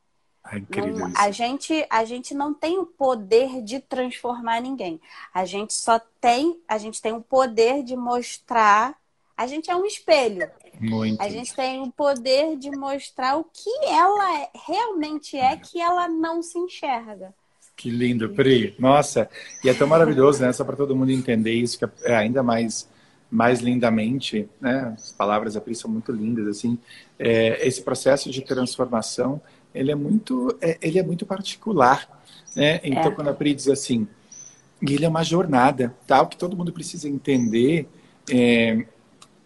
É não, a gente a gente não tem o poder de transformar ninguém. A gente só tem a gente tem o poder de mostrar. A gente é um espelho. Muito. A gente tem o poder de mostrar o que ela é, realmente é que ela não se enxerga. Que lindo, Pri. Nossa, e é tão maravilhoso, né? Só para todo mundo entender isso, que é ainda mais, mais lindamente, né? As palavras da Pri são muito lindas, assim. É, esse processo de transformação, ele é muito, é, ele é muito particular, né? Então, é. quando a Pri diz assim, ele é uma jornada, tal, tá? que todo mundo precisa entender é,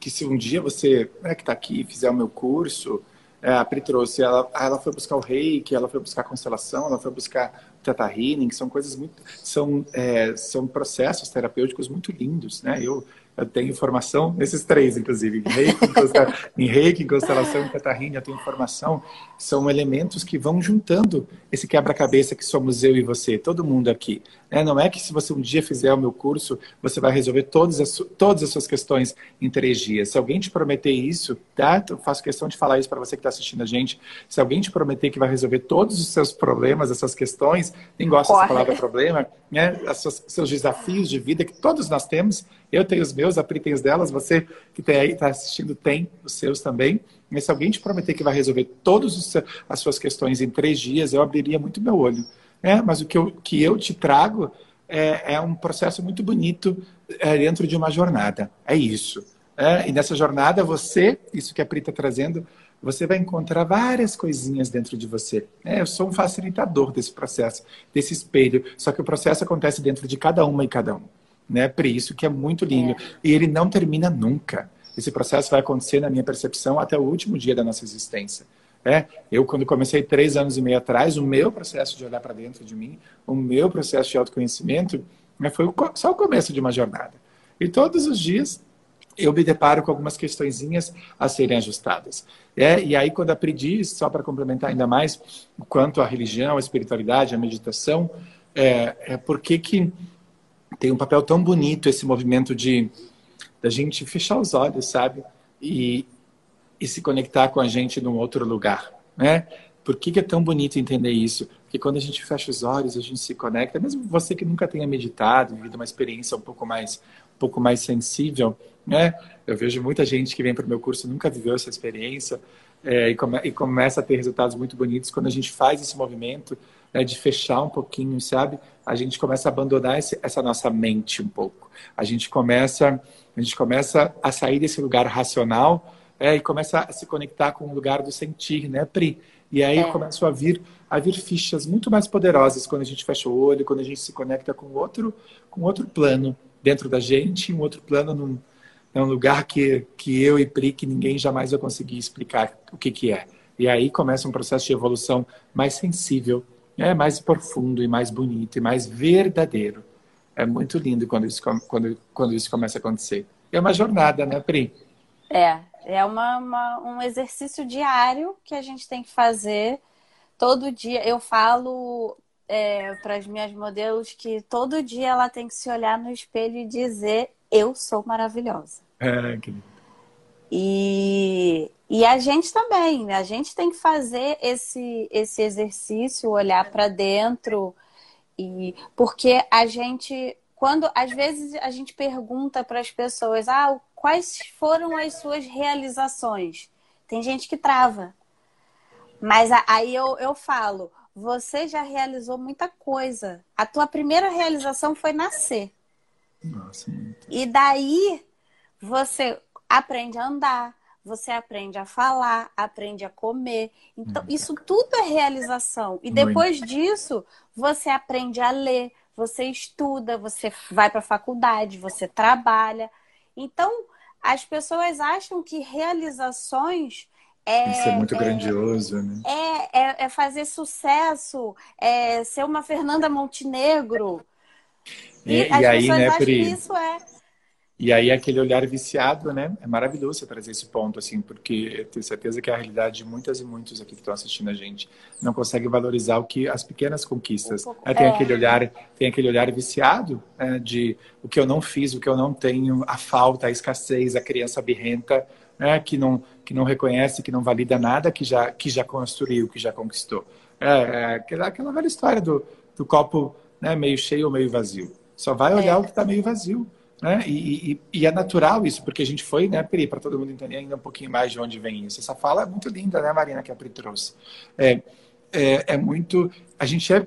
que se um dia você, né, que está aqui, fizer o meu curso, é, a Pri trouxe, ela, ela foi buscar o reiki, ela foi buscar a constelação, ela foi buscar o Teta Healing, que são coisas muito, são, é, são processos terapêuticos muito lindos, né? Eu eu tenho formação nesses três, inclusive. Em reiki, em, reiki, constelação e catarrina, eu tenho formação. São elementos que vão juntando esse quebra-cabeça que somos eu e você, todo mundo aqui. Né? Não é que se você um dia fizer o meu curso, você vai resolver todas as, todas as suas questões em três dias. Se alguém te prometer isso, tá? Eu faço questão de falar isso para você que está assistindo a gente. Se alguém te prometer que vai resolver todos os seus problemas, essas questões, nem gosto dessa palavra problema, né? Os seus desafios de vida que todos nós temos, eu tenho os meus, a Pri tem os delas, você que tem aí, está assistindo, tem os seus também. Mas se alguém te prometer que vai resolver todas as suas questões em três dias, eu abriria muito meu olho. Né? Mas o que eu, que eu te trago é, é um processo muito bonito é, dentro de uma jornada. É isso. É? E nessa jornada, você, isso que a Pri está trazendo, você vai encontrar várias coisinhas dentro de você. É, eu sou um facilitador desse processo, desse espelho. Só que o processo acontece dentro de cada uma e cada um. né, Pri? Isso que é muito lindo. É. E ele não termina nunca. Esse processo vai acontecer, na minha percepção, até o último dia da nossa existência. É, eu, quando comecei três anos e meio atrás, o meu processo de olhar para dentro de mim, o meu processo de autoconhecimento, né, foi só o começo de uma jornada. E todos os dias eu me deparo com algumas questõezinhas a serem ajustadas. É, e aí, quando aprendi, só para complementar ainda mais, quanto a religião, a espiritualidade, a meditação, é, é porque que tem um papel tão bonito esse movimento de da gente fechar os olhos, sabe? E, e se conectar com a gente num outro lugar, né? Por que, que, é tão bonito entender isso? Porque quando a gente fecha os olhos, a gente se conecta, mesmo você que nunca tenha meditado, vivido uma experiência um pouco mais, um pouco mais sensível, né? Eu vejo muita gente que vem para o meu curso nunca viveu essa experiência é, e, come, e, começa a ter resultados muito bonitos quando a gente faz esse movimento né, de fechar um pouquinho, sabe? A gente começa a abandonar esse, essa nossa mente um pouco. A gente começa, a gente começa a sair desse lugar racional é, e começa a se conectar com o lugar do sentir, né, Pri? E aí é. começam a vir a vir fichas muito mais poderosas quando a gente fecha o olho, quando a gente se conecta com outro com outro plano dentro da gente, um outro plano num, é um lugar que, que eu e Pri, que ninguém jamais vai conseguir explicar o que, que é. E aí começa um processo de evolução mais sensível, é mais profundo e mais bonito e mais verdadeiro. É muito lindo quando isso, quando, quando isso começa a acontecer. É uma jornada, né, Pri? É, é uma, uma, um exercício diário que a gente tem que fazer todo dia. Eu falo é, para as minhas modelos que todo dia ela tem que se olhar no espelho e dizer eu sou maravilhosa. É, que... E, e a gente também, né? a gente tem que fazer esse, esse exercício, olhar para dentro, e porque a gente, quando às vezes a gente pergunta para as pessoas, ah, quais foram as suas realizações? Tem gente que trava. Mas aí eu, eu falo, você já realizou muita coisa. A tua primeira realização foi nascer. Nossa, muito. E daí você aprende a andar, você aprende a falar, aprende a comer. Então, muito. isso tudo é realização. E depois muito. disso, você aprende a ler, você estuda, você vai para a faculdade, você trabalha. Então, as pessoas acham que realizações é, Isso é muito é, grandioso, né? É, é, é, fazer sucesso, é ser uma Fernanda Montenegro, e, e, e aí, né, Pri? isso é. E aí aquele olhar viciado, né? É maravilhoso trazer esse ponto, assim, porque eu tenho certeza que a realidade de muitas e muitos aqui que estão assistindo a gente não consegue valorizar o que as pequenas conquistas. Um é, tem é. aquele olhar, tem aquele olhar viciado né, de o que eu não fiz, o que eu não tenho, a falta, a escassez, a criança birrenta, né, que não que não reconhece, que não valida nada que já que já construiu, que já conquistou. É, é aquela, aquela velha história do, do copo né, meio cheio ou meio vazio. Só vai olhar é. o que está meio vazio. Né? E, e, e, é natural isso, porque a gente foi, né, Pri, para todo mundo entender ainda um pouquinho mais de onde vem isso. Essa fala é muito linda, né, Marina, que a Pri trouxe. É, é, é muito. A gente é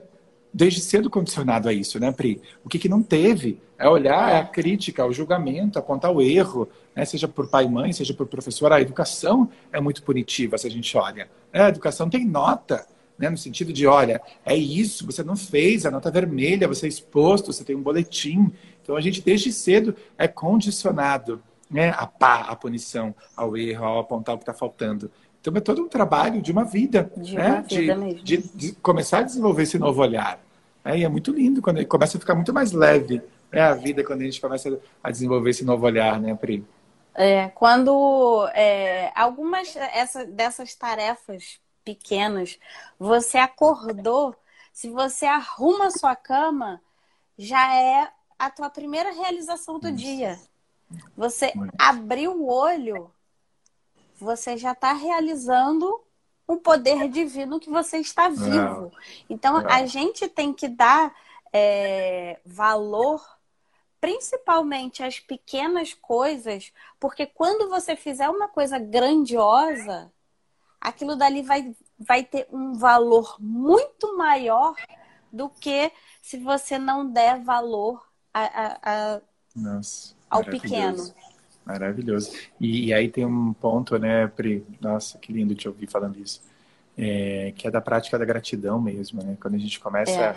desde cedo condicionado a isso, né, Pri? O que, que não teve é olhar a crítica, o julgamento, apontar o erro, né? seja por pai e mãe, seja por professor. A educação é muito punitiva se a gente olha. Né? A educação tem nota né? no sentido de, olha, é isso, você não fez, a nota vermelha, você é exposto, você tem um boletim. Então a gente desde cedo é condicionado né, a pá, a punição, ao erro, ao apontar o que está faltando. Então é todo um trabalho de uma vida, de, né? uma vida de, de, de, começar a desenvolver esse novo olhar. É, e é muito lindo quando ele começa a ficar muito mais leve né, a vida quando a gente começa a desenvolver esse novo olhar, né, Pri? É, quando é, algumas essa, dessas tarefas pequenas. Você acordou, se você arruma a sua cama, já é a tua primeira realização do dia. Você abriu o olho, você já está realizando um poder divino que você está vivo. Então, a gente tem que dar é, valor principalmente às pequenas coisas, porque quando você fizer uma coisa grandiosa, aquilo dali vai, vai ter um valor muito maior do que se você não der valor a, a, Nossa, ao pequeno. Maravilhoso. E, e, aí tem um ponto, né, Pri? Nossa, que lindo te ouvir falando isso. É, que é da prática da gratidão mesmo, né? Quando a gente começa é.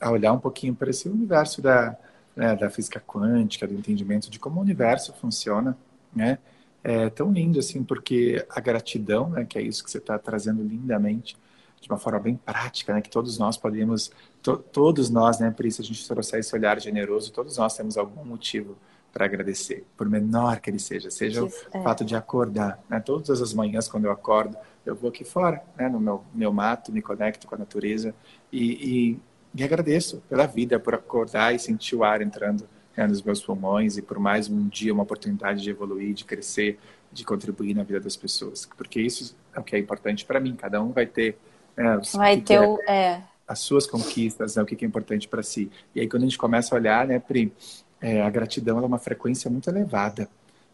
a olhar um pouquinho para esse universo da, né, da física quântica, do entendimento de como o universo funciona, né? É tão lindo assim, porque a gratidão, né, que é isso que você está trazendo lindamente, de uma forma bem prática, né, que todos nós podemos, to, todos nós, né, por isso a gente trouxer esse olhar generoso, todos nós temos algum motivo para agradecer, por menor que ele seja, seja isso, o é. fato de acordar, né, todas as manhãs quando eu acordo, eu vou aqui fora, né, no meu, meu mato, me conecto com a natureza e, e, e agradeço pela vida, por acordar e sentir o ar entrando né, nos meus pulmões e por mais um dia uma oportunidade de evoluir, de crescer, de contribuir na vida das pessoas, porque isso é o que é importante para mim. Cada um vai ter né, vai ter o, é, as suas conquistas, né, o que é importante para si. E aí quando a gente começa a olhar, né, Pri, é, a gratidão é uma frequência muito elevada.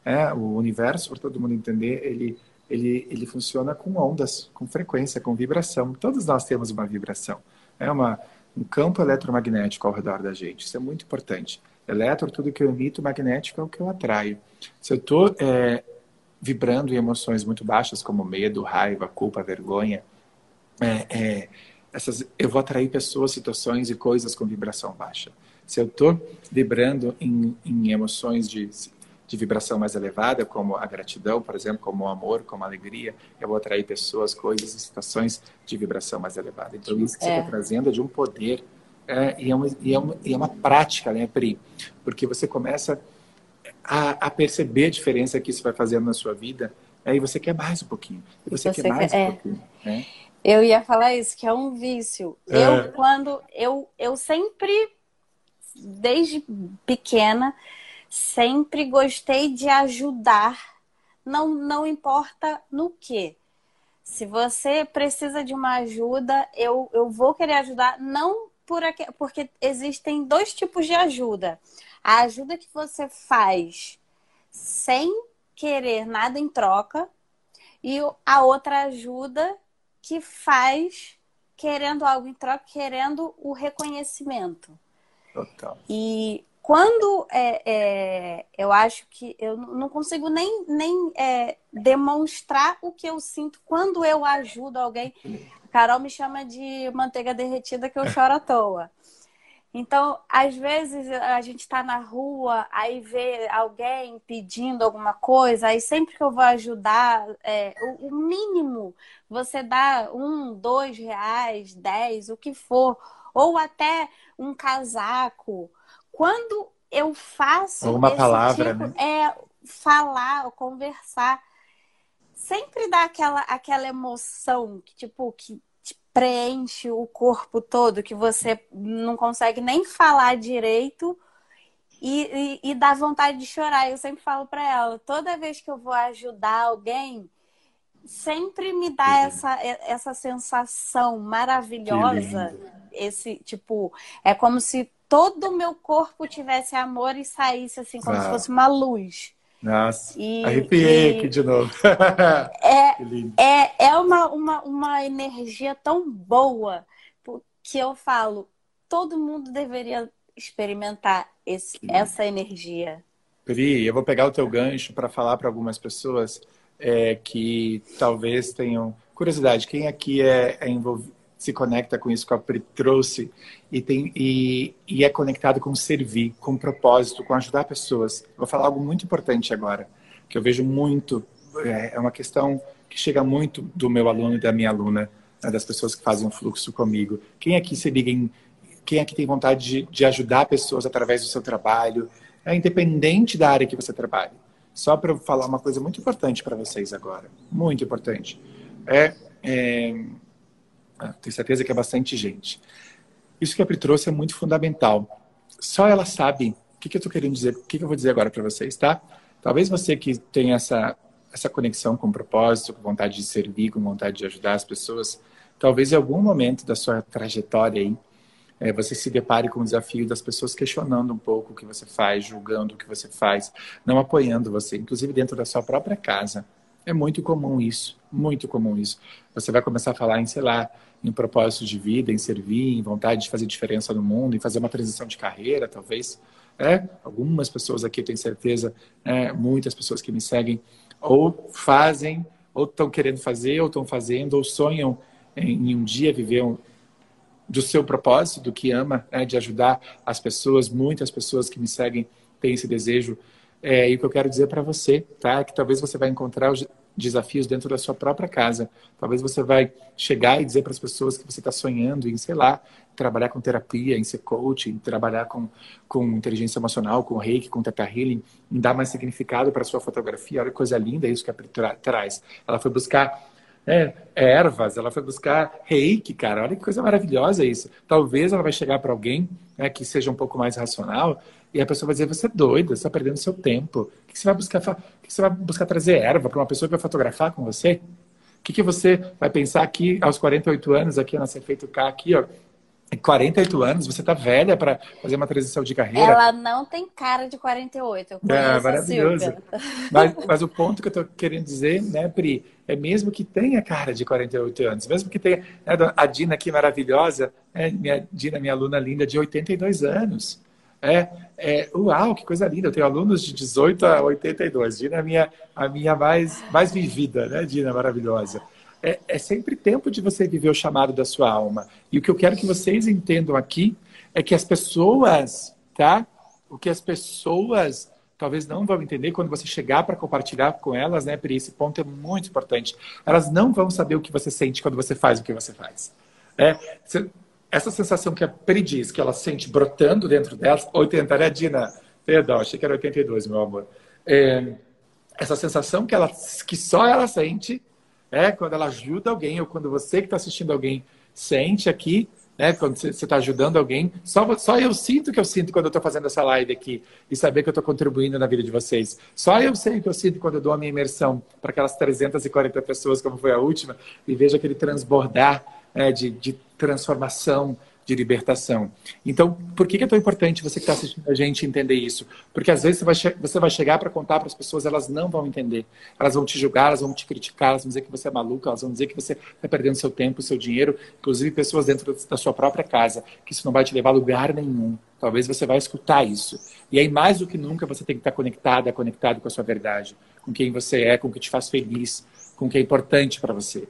É, o universo, para todo mundo entender, ele ele, ele funciona com ondas, com frequência, com vibração. Todos nós temos uma vibração. É uma, um campo eletromagnético ao redor da gente. Isso é muito importante. Eletro, tudo que eu emito, magnético é o que eu atraio. Se eu estou é, vibrando em emoções muito baixas, como medo, raiva, culpa, vergonha, é, é, essas, eu vou atrair pessoas, situações e coisas com vibração baixa. Se eu estou vibrando em, em emoções de de vibração mais elevada, como a gratidão, por exemplo, como o amor, como a alegria, eu vou atrair pessoas, coisas e situações de vibração mais elevada. Então, isso que é. você está trazendo é de um poder é, e, é uma, e, é uma, e é uma prática, né, Pri? Porque você começa a, a, perceber a diferença que isso vai fazendo na sua vida, aí você quer mais um pouquinho, você, você quer mais quer, um é. pouquinho, né? Eu ia falar isso, que é um vício. É. Eu, quando, eu, eu sempre, desde pequena, Sempre gostei de ajudar, não, não importa no que. Se você precisa de uma ajuda, eu, eu vou querer ajudar, não por aqui, porque existem dois tipos de ajuda. A ajuda que você faz sem querer nada em troca, e a outra ajuda que faz querendo algo em troca, querendo o reconhecimento. Total. E quando é, é, eu acho que eu não consigo nem, nem é, demonstrar o que eu sinto quando eu ajudo alguém. A Carol me chama de manteiga derretida que eu choro à toa. Então, às vezes a gente está na rua, aí vê alguém pedindo alguma coisa, aí sempre que eu vou ajudar, é, o, o, mínimo você dá um, dois reais, dez, o que for, ou até um casaco, quando eu faço. Uma palavra, tipo, né? É falar, conversar. Sempre dá aquela, aquela emoção que, tipo, que preenche o corpo todo, que você não consegue nem falar direito e, e, e dá vontade de chorar. Eu sempre falo para ela, toda vez que eu vou ajudar alguém, sempre me dá essa, essa sensação maravilhosa. Esse, tipo, é como se todo o meu corpo tivesse amor e saísse assim, como ah. se fosse uma luz. Nossa, e, arrepiei e... aqui de novo. é, é, é uma, uma, uma energia tão boa que eu falo, todo mundo deveria experimentar esse, essa energia. Pri, eu vou pegar o teu gancho para falar para algumas pessoas é, que talvez tenham curiosidade. Quem aqui é, é envolvido, se conecta com isso que a Pri trouxe e, tem, e, e é conectado com servir, com propósito, com ajudar pessoas. Vou falar algo muito importante agora, que eu vejo muito, é, é uma questão que chega muito do meu aluno e da minha aluna, né, das pessoas que fazem um fluxo comigo. Quem aqui se liga em, quem aqui tem vontade de, de ajudar pessoas através do seu trabalho, é independente da área que você trabalha. Só para falar uma coisa muito importante para vocês agora, muito importante. É, é ah, tenho certeza que é bastante gente. Isso que a Pri trouxe é muito fundamental. Só ela sabe o que, que eu estou querendo dizer, o que, que eu vou dizer agora para vocês, tá? Talvez você que tem essa, essa conexão com propósito, com vontade de servir, com vontade de ajudar as pessoas, talvez em algum momento da sua trajetória aí, é, você se depare com o desafio das pessoas questionando um pouco o que você faz, julgando o que você faz, não apoiando você, inclusive dentro da sua própria casa. É muito comum isso, muito comum isso. Você vai começar a falar em, sei lá, em propósito de vida, em servir, em vontade de fazer diferença no mundo, em fazer uma transição de carreira, talvez. É, algumas pessoas aqui, tenho certeza, é, muitas pessoas que me seguem, ou fazem, ou estão querendo fazer, ou estão fazendo, ou sonham em, em um dia viver um, do seu propósito, do que ama, né, de ajudar as pessoas. Muitas pessoas que me seguem têm esse desejo. É, e o que eu quero dizer para você, tá? É que talvez você vai encontrar os desafios dentro da sua própria casa. Talvez você vai chegar e dizer para as pessoas que você está sonhando em, sei lá, trabalhar com terapia, em ser coach, em trabalhar com, com inteligência emocional, com reiki, com teta healing, em dar mais significado para a sua fotografia. Olha que coisa linda isso que a Pri tra traz. Ela foi buscar é, ervas, ela foi buscar reiki, cara. Olha que coisa maravilhosa isso. Talvez ela vai chegar para alguém né, que seja um pouco mais racional e a pessoa vai dizer: você é doida, você está perdendo seu tempo. O que você vai buscar? Que você vai buscar trazer erva para uma pessoa que vai fotografar com você? O que, que você vai pensar aqui aos 48 anos, aqui na Efeito K, aqui, ó, 48 anos, você tá velha para fazer uma transição de carreira. Ela não tem cara de 48, eu conheço é, maravilhoso. Mas, mas, o ponto que eu tô querendo dizer, né, Pri, é mesmo que tenha cara de 48 anos, mesmo que tenha né, a Dina aqui maravilhosa, né, minha Dina, minha aluna linda, de 82 anos. É, é, uau, que coisa linda. Eu tenho alunos de 18 a 82. Dina é a minha, a minha mais, mais vivida, né, Dina, maravilhosa é, é sempre tempo de você viver o chamado da sua alma. E o que eu quero que vocês entendam aqui é que as pessoas, tá? O que as pessoas talvez não vão entender quando você chegar para compartilhar com elas, né, Pri? Esse ponto é muito importante. Elas não vão saber o que você sente quando você faz o que você faz. É, essa sensação que a Pri diz, que ela sente brotando dentro delas, 80, né, Dina? Perdão, achei que era 82, meu amor. É, essa sensação que, ela, que só ela sente é, quando ela ajuda alguém, ou quando você que está assistindo alguém sente aqui, né, quando você está ajudando alguém, só, só eu sinto que eu sinto quando eu estou fazendo essa live aqui e saber que eu estou contribuindo na vida de vocês. Só eu sei que eu sinto quando eu dou a minha imersão para aquelas 340 pessoas, como foi a última, e vejo aquele transbordar né, de, de transformação, de libertação. Então, por que é tão importante você que está assistindo a gente entender isso? Porque às vezes você vai, você vai chegar para contar para as pessoas, elas não vão entender. Elas vão te julgar, elas vão te criticar, elas vão dizer que você é maluca, elas vão dizer que você está perdendo seu tempo, seu dinheiro, inclusive pessoas dentro da sua própria casa, que isso não vai te levar a lugar nenhum. Talvez você vai escutar isso. E aí, mais do que nunca, você tem que estar conectada, conectado com a sua verdade, com quem você é, com o que te faz feliz, com o que é importante para você.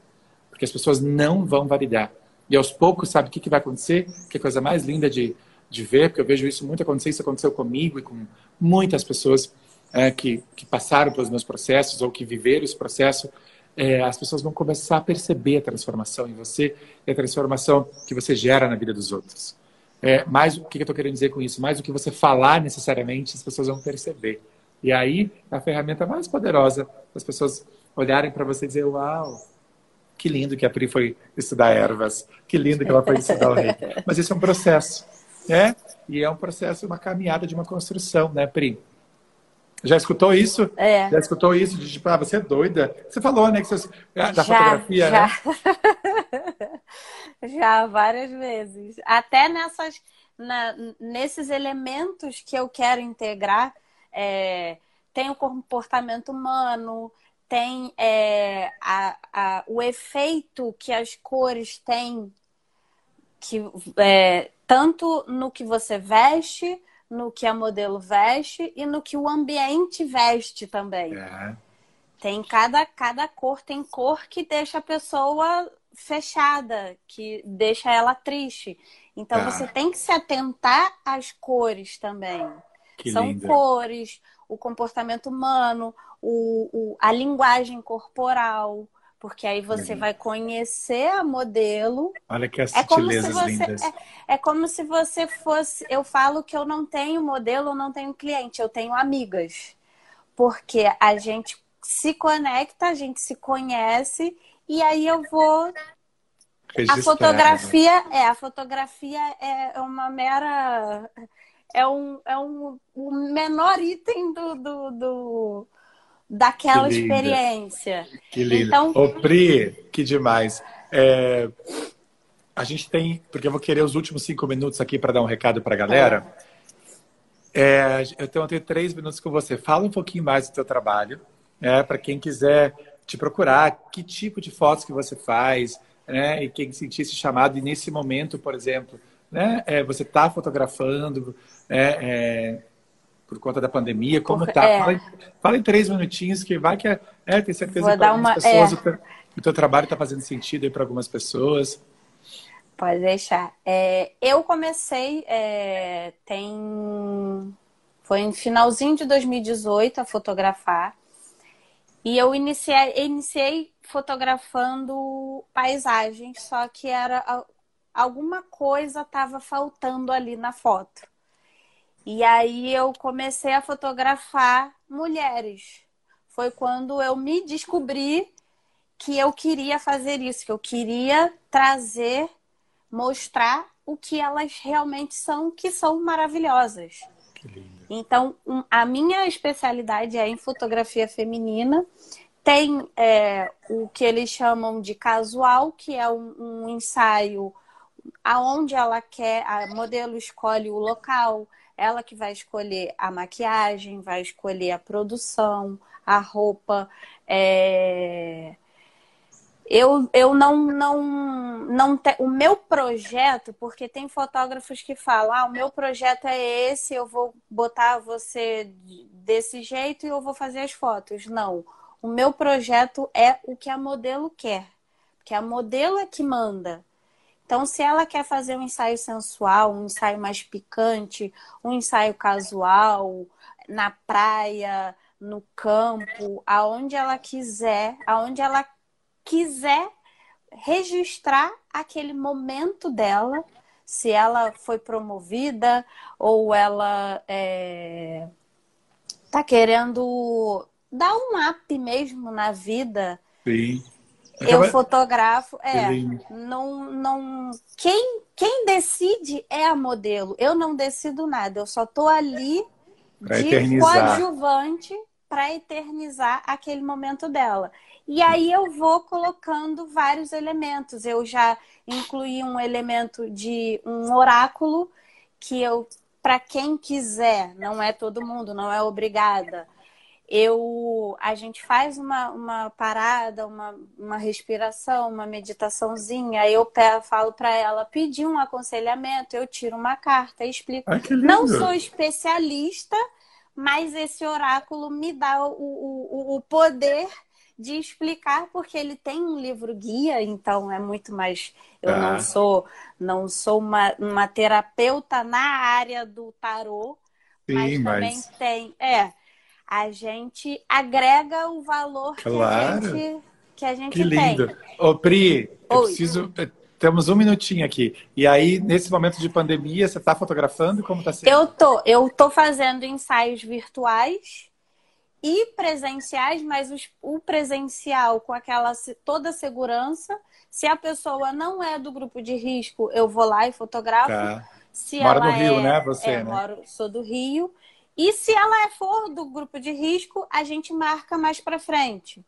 Porque as pessoas não vão validar e aos poucos, sabe o que, que vai acontecer? Que é a coisa mais linda de, de ver, porque eu vejo isso muito acontecer, isso aconteceu comigo e com muitas pessoas é, que, que passaram pelos meus processos ou que viveram esse processo. É, as pessoas vão começar a perceber a transformação em você e a transformação que você gera na vida dos outros. É, mais o que eu estou querendo dizer com isso? Mais do que você falar necessariamente, as pessoas vão perceber. E aí, a ferramenta mais poderosa, as pessoas olharem para você e dizer: Uau, que lindo que a Pri foi estudar ervas. Que lindo que ela foi estudar o reiki. Mas isso é um processo, né? E é um processo, uma caminhada de uma construção, né, Pri? Já escutou isso? É. Já escutou isso? De tipo, ah, você é doida. Você falou, né, que você, ah, da já, fotografia, já. né? já, várias vezes. Até nessas, na, nesses elementos que eu quero integrar, é, tem o comportamento humano, tem é, a, a, o efeito que as cores têm, que, é, tanto no que você veste, no que a modelo veste e no que o ambiente veste também. É. Tem cada, cada cor, tem cor que deixa a pessoa fechada, que deixa ela triste. Então é. você tem que se atentar às cores também. Que São linda. cores, o comportamento humano, o, o, a linguagem corporal, porque aí você vai conhecer a modelo. Olha que as é sutilezas você, lindas. É, é, como se você fosse. Eu falo que eu não tenho modelo, eu não tenho cliente, eu tenho amigas. Porque a gente se conecta, a gente se conhece, e aí eu vou. A fotografia é a fotografia é uma mera é um, é um, um menor item do, do, do daquela que experiência. Que lindo. Então... Ô, Pri, que demais. É, a gente tem, porque eu vou querer os últimos cinco minutos aqui para dar um recado para a galera. É, eu tenho, eu tenho três minutos com você. Fala um pouquinho mais do teu trabalho, né, para quem quiser te procurar, que tipo de fotos que você faz, né, e quem sentisse chamado, e nesse momento, por exemplo, né, é, você está fotografando, é, é, por conta da pandemia, como está? É. Fala, fala, em três minutinhos que vai que é, é tem certeza Vou que para algumas uma, pessoas é. o, teu, o teu trabalho está fazendo sentido para algumas pessoas. Pode deixar. É, eu comecei, é, tem. Foi em finalzinho de 2018 a fotografar. E eu iniciei, iniciei fotografando paisagens, só que era alguma coisa estava faltando ali na foto. E aí eu comecei a fotografar mulheres. Foi quando eu me descobri que eu queria fazer isso, que eu queria trazer, mostrar o que elas realmente são, que são maravilhosas. Então, um, a minha especialidade é em fotografia feminina. Tem é, o que eles chamam de casual, que é um, um ensaio aonde ela quer, a modelo escolhe o local, ela que vai escolher a maquiagem, vai escolher a produção, a roupa. É... Eu, eu não, não, não te... o meu projeto, porque tem fotógrafos que falam, ah, o meu projeto é esse, eu vou botar você desse jeito e eu vou fazer as fotos. Não, o meu projeto é o que a modelo quer, porque a modelo é que manda. Então, se ela quer fazer um ensaio sensual, um ensaio mais picante, um ensaio casual, na praia, no campo, aonde ela quiser, aonde ela quiser registrar aquele momento dela, se ela foi promovida ou ela é, tá querendo dar um up mesmo na vida. Sim. Eu fotografo, é, não, não, quem, quem decide é a modelo. Eu não decido nada, eu só tô ali pra de eternizar. coadjuvante para eternizar aquele momento dela. E aí eu vou colocando vários elementos. Eu já incluí um elemento de um oráculo que eu, para quem quiser, não é todo mundo, não é obrigada eu a gente faz uma, uma parada, uma, uma respiração, uma meditaçãozinha, eu falo para ela pedir um aconselhamento, eu tiro uma carta e explico. Ai, Não sou especialista, mas esse oráculo me dá o, o, o poder de explicar porque ele tem um livro guia, então é muito mais. Eu ah. não sou não sou uma, uma terapeuta na área do tarô, Sim, mas também mas... tem. É, a gente agrega o valor claro. que a gente, que a gente que lindo. tem. Ô, Pri, eu Oi. preciso. Eh, temos um minutinho aqui. E aí, nesse momento de pandemia, você está fotografando? Como está sendo? Eu tô. Eu tô fazendo ensaios virtuais e presenciais, mas os, o presencial com aquela toda a segurança. Se a pessoa não é do grupo de risco, eu vou lá e fotografo. Tá. Se Mora no Rio, é, né? Você, é, né? Moro, sou do Rio. E se ela for do grupo de risco, a gente marca mais para frente.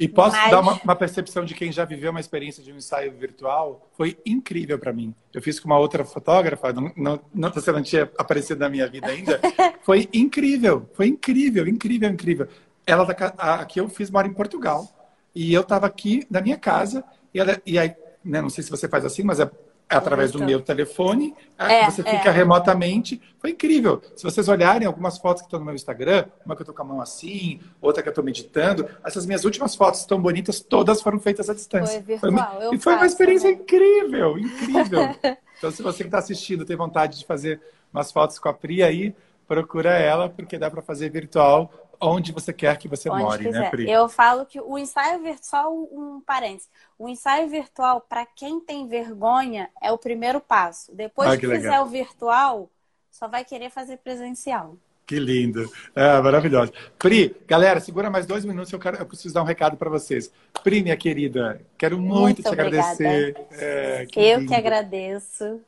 E posso Mas... dar uma, uma, percepção de quem já viveu uma experiência de um ensaio virtual? Foi incrível para mim. Eu fiz com uma outra fotógrafa, não, não, não, você não tinha aparecido na minha vida ainda. foi incrível, foi incrível, incrível, incrível. Ela tá a, que eu fiz mora em Portugal. E eu estava aqui na minha casa, e, ela, e aí, né, não sei se você faz assim, mas é através do meu telefone, é, você fica é. remotamente. Foi incrível. Se vocês olharem algumas fotos que estão no meu Instagram, uma que eu estou com a mão assim, outra que eu estou meditando, essas minhas últimas fotos tão bonitas, todas foram feitas à distância. Foi virtual. Foi, e foi uma experiência também. incrível, incrível. então, se você que está assistindo tem vontade de fazer umas fotos com a Pri aí, procura ela, porque dá para fazer virtual onde você quer que você onde more, né, quiser. né, Pri? Eu falo que o ensaio virtual, um parênteses, o ensaio virtual, para quem tem vergonha, é o primeiro passo. Depois ah, que, que fizer o virtual, só vai querer fazer presencial. Que lindo. É, maravilhoso. Pri, galera, segura mais dois minutos, eu, quero, eu preciso dar um recado para vocês. Pri, minha querida, quero muito, muito te obrigada. agradecer. É, que eu lindo. que agradeço.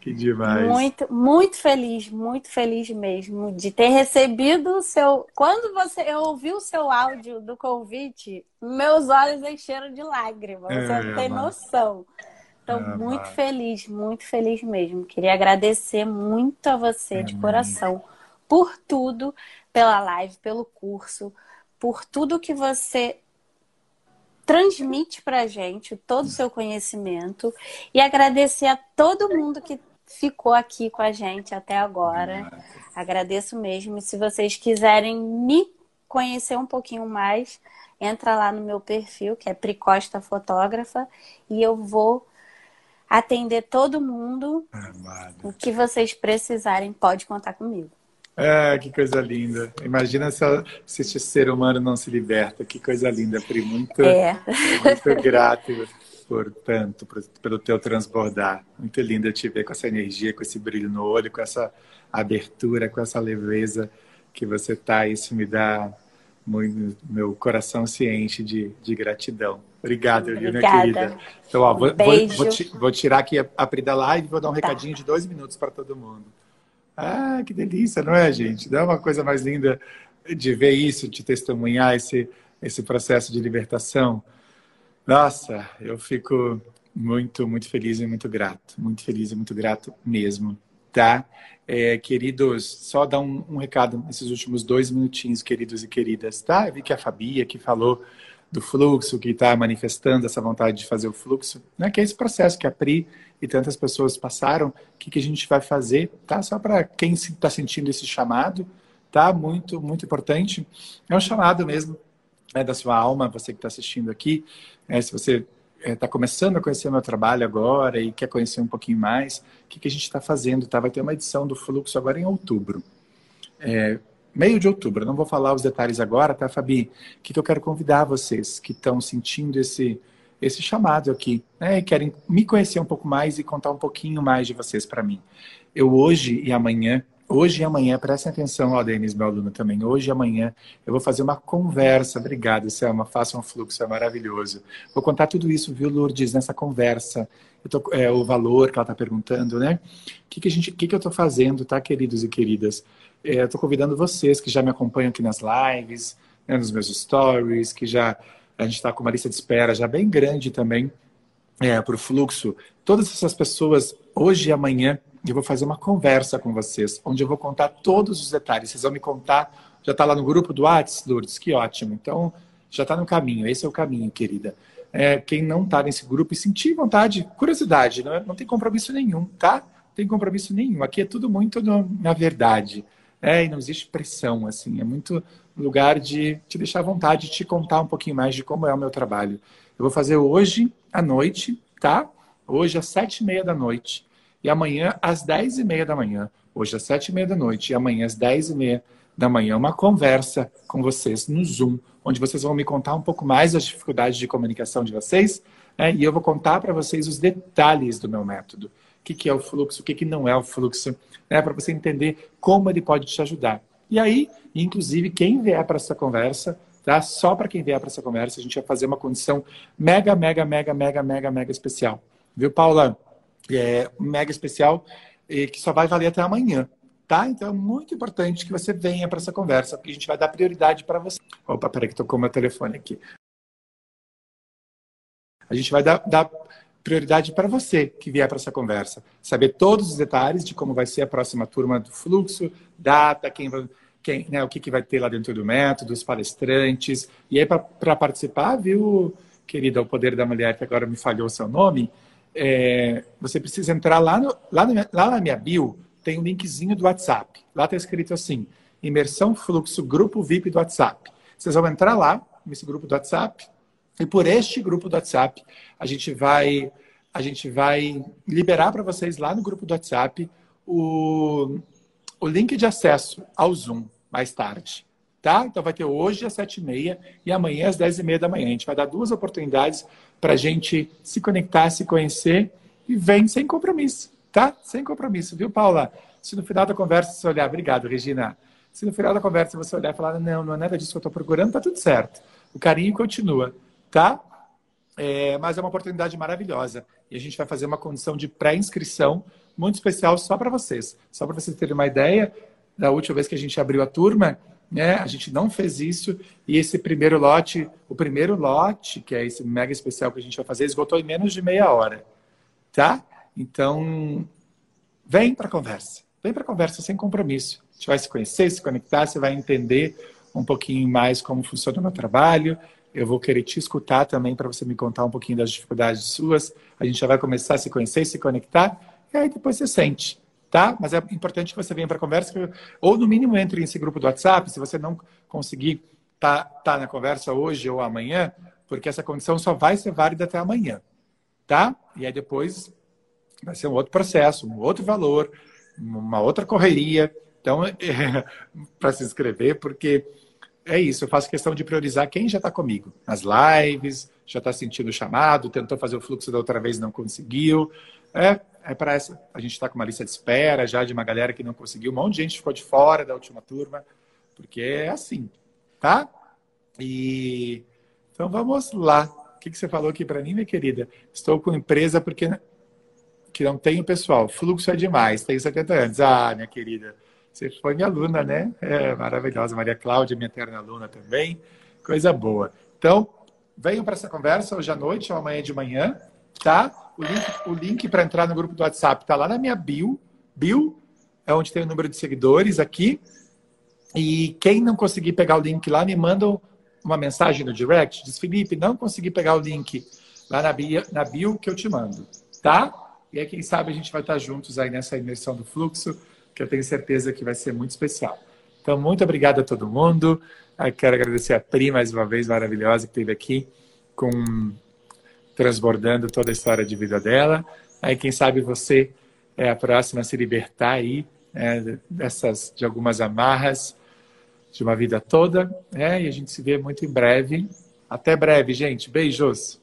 Que demais. Muito, muito feliz, muito feliz mesmo de ter recebido o seu. Quando você eu ouvi o seu áudio do convite, meus olhos encheram de lágrimas. É, você não tem noção. Então, é, muito feliz, muito feliz mesmo. Queria agradecer muito a você é, de coração por tudo, pela live, pelo curso, por tudo que você transmite para a gente todo o seu conhecimento e agradecer a todo mundo que ficou aqui com a gente até agora. Agradeço mesmo. E se vocês quiserem me conhecer um pouquinho mais, entra lá no meu perfil, que é Pricosta Fotógrafa, e eu vou atender todo mundo. O que vocês precisarem, pode contar comigo. Ah, que coisa linda. Imagina se, se esse ser humano não se liberta. Que coisa linda, Pri. Muito, é. muito grato por tanto, por, pelo teu transbordar. Muito lindo te ver com essa energia, com esse brilho no olho, com essa abertura, com essa leveza que você tá. Isso me dá muito, meu coração se enche de, de gratidão. Obrigado, Obrigada. minha querida. Então, ó, vou, vou, vou, vou, tirar aqui a, a Pri da live e vou dar um tá. recadinho de dois minutos para todo mundo. Ah, que delícia, não é, gente? Não é uma coisa mais linda de ver isso, de testemunhar esse, esse processo de libertação. Nossa, eu fico muito, muito feliz e muito grato. Muito feliz e muito grato mesmo, tá? É, queridos, só dar um, um, recado nesses últimos dois minutinhos, queridos e queridas, tá? Eu vi que a Fabi aqui falou do fluxo, que está manifestando essa vontade de fazer o fluxo, né? que é esse processo que a Pri e tantas pessoas passaram, o que, que a gente vai fazer, tá? Só para quem está sentindo esse chamado, tá? Muito, muito importante. É um chamado mesmo né, da sua alma, você que está assistindo aqui. É, se você está é, começando a conhecer o meu trabalho agora e quer conhecer um pouquinho mais, o que, que a gente está fazendo, tá? Vai ter uma edição do Fluxo agora em outubro. É, meio de outubro, não vou falar os detalhes agora, tá, Fabi? O que, que eu quero convidar vocês que estão sentindo esse esse chamado aqui, né? E querem me conhecer um pouco mais e contar um pouquinho mais de vocês para mim. Eu hoje e amanhã, hoje e amanhã, prestem atenção, ó, Denis, meu aluno também, hoje e amanhã eu vou fazer uma conversa, obrigado, Selma, faça um fluxo, é maravilhoso. Vou contar tudo isso, viu, Lourdes, nessa conversa, tô, é, o valor que ela está perguntando, né? O que, que, a gente, que, que eu estou fazendo, tá, queridos e queridas? É, estou convidando vocês que já me acompanham aqui nas lives, né, nos meus stories, que já a gente está com uma lista de espera já bem grande também é, para o fluxo. Todas essas pessoas, hoje e amanhã, eu vou fazer uma conversa com vocês, onde eu vou contar todos os detalhes. Vocês vão me contar. Já está lá no grupo do Whats, Lourdes, que ótimo. Então, já está no caminho. Esse é o caminho, querida. É, quem não está nesse grupo e sentir vontade, curiosidade, não, é, não tem compromisso nenhum, tá? Não tem compromisso nenhum. Aqui é tudo muito no, na verdade. É, e não existe pressão, assim. É muito lugar de te deixar à vontade, de te contar um pouquinho mais de como é o meu trabalho. Eu vou fazer hoje à noite, tá? Hoje às sete e meia da noite. E amanhã às dez e meia da manhã. Hoje às sete e meia da noite e amanhã às dez e meia da manhã. Uma conversa com vocês no Zoom, onde vocês vão me contar um pouco mais das dificuldades de comunicação de vocês. Né? E eu vou contar para vocês os detalhes do meu método. O que, é o fluxo, o que, que não é o fluxo, né? para você entender como ele pode te ajudar. E aí, inclusive, quem vier para essa conversa, tá? Só para quem vier para essa conversa, a gente vai fazer uma condição mega, mega, mega, mega, mega, mega especial. Viu, Paula? É mega especial e que só vai valer até amanhã. Tá? Então é muito importante que você venha para essa conversa, porque a gente vai dar prioridade para você. Opa, peraí que tocou meu telefone aqui. A gente vai dar, dar prioridade para você que vier para essa conversa. Saber todos os detalhes de como vai ser a próxima turma do fluxo, data, quem vai, quem, né, o que, que vai ter lá dentro do método, os palestrantes. E aí, para participar, viu, querida, o Poder da Mulher, que agora me falhou o seu nome, é, você precisa entrar lá, no, lá, no, lá na minha bio, tem um linkzinho do WhatsApp. Lá está escrito assim, Imersão Fluxo Grupo VIP do WhatsApp. Vocês vão entrar lá, nesse grupo do WhatsApp, e por este grupo do WhatsApp, a gente vai, a gente vai liberar para vocês lá no grupo do WhatsApp o, o link de acesso ao Zoom mais tarde. Tá? Então vai ter hoje às sete e meia amanhã às dez e meia da manhã. A gente vai dar duas oportunidades para a gente se conectar, se conhecer e vem sem compromisso, tá? Sem compromisso, viu, Paula? Se no final da conversa você olhar, obrigado, Regina. Se no final da conversa você olhar e falar, não, não é nada disso que eu estou procurando, tá tudo certo. O carinho continua tá? É, mas é uma oportunidade maravilhosa. E a gente vai fazer uma condição de pré-inscrição muito especial só para vocês. Só para vocês terem uma ideia, da última vez que a gente abriu a turma, né, a gente não fez isso. E esse primeiro lote, o primeiro lote, que é esse mega especial que a gente vai fazer, esgotou em menos de meia hora. Tá? Então, vem para a conversa. Vem para a conversa sem compromisso. A gente vai se conhecer, se conectar, você vai entender um pouquinho mais como funciona o meu trabalho, eu vou querer te escutar também para você me contar um pouquinho das dificuldades suas. A gente já vai começar a se conhecer, se conectar, e aí depois você sente, tá? Mas é importante que você venha para a conversa, ou no mínimo entre nesse grupo do WhatsApp, se você não conseguir estar tá, tá na conversa hoje ou amanhã, porque essa condição só vai ser válida até amanhã, tá? E aí depois vai ser um outro processo, um outro valor, uma outra correria. Então, é, para se inscrever, porque é isso, eu faço questão de priorizar quem já está comigo nas lives, já está sentindo o chamado, tentou fazer o fluxo da outra vez não conseguiu. É, é para essa. A gente está com uma lista de espera já de uma galera que não conseguiu, um monte de gente ficou de fora da última turma, porque é assim, tá? E então vamos lá. O que, que você falou aqui para mim, minha querida? Estou com empresa porque que não tenho pessoal. Fluxo é demais. Tenho 70 anos. Ah, minha querida, você foi minha aluna, né? É maravilhosa. Maria Cláudia, minha eterna aluna também. Coisa boa. Então, venham para essa conversa hoje à noite ou amanhã de manhã, tá? O link, o link para entrar no grupo do WhatsApp está lá na minha bio. Bio é onde tem o número de seguidores aqui. E quem não conseguir pegar o link lá, me manda uma mensagem no direct. Diz, Felipe, não consegui pegar o link lá na bio, na bio que eu te mando, tá? E aí, quem sabe, a gente vai estar juntos aí nessa imersão do fluxo, que eu tenho certeza que vai ser muito especial. Então, muito obrigado a todo mundo. Quero agradecer a Pri mais uma vez, maravilhosa, que esteve aqui com transbordando toda a história de vida dela. Aí, quem sabe você é a próxima a se libertar aí é, dessas, de algumas amarras de uma vida toda. É, e a gente se vê muito em breve. Até breve, gente. Beijos.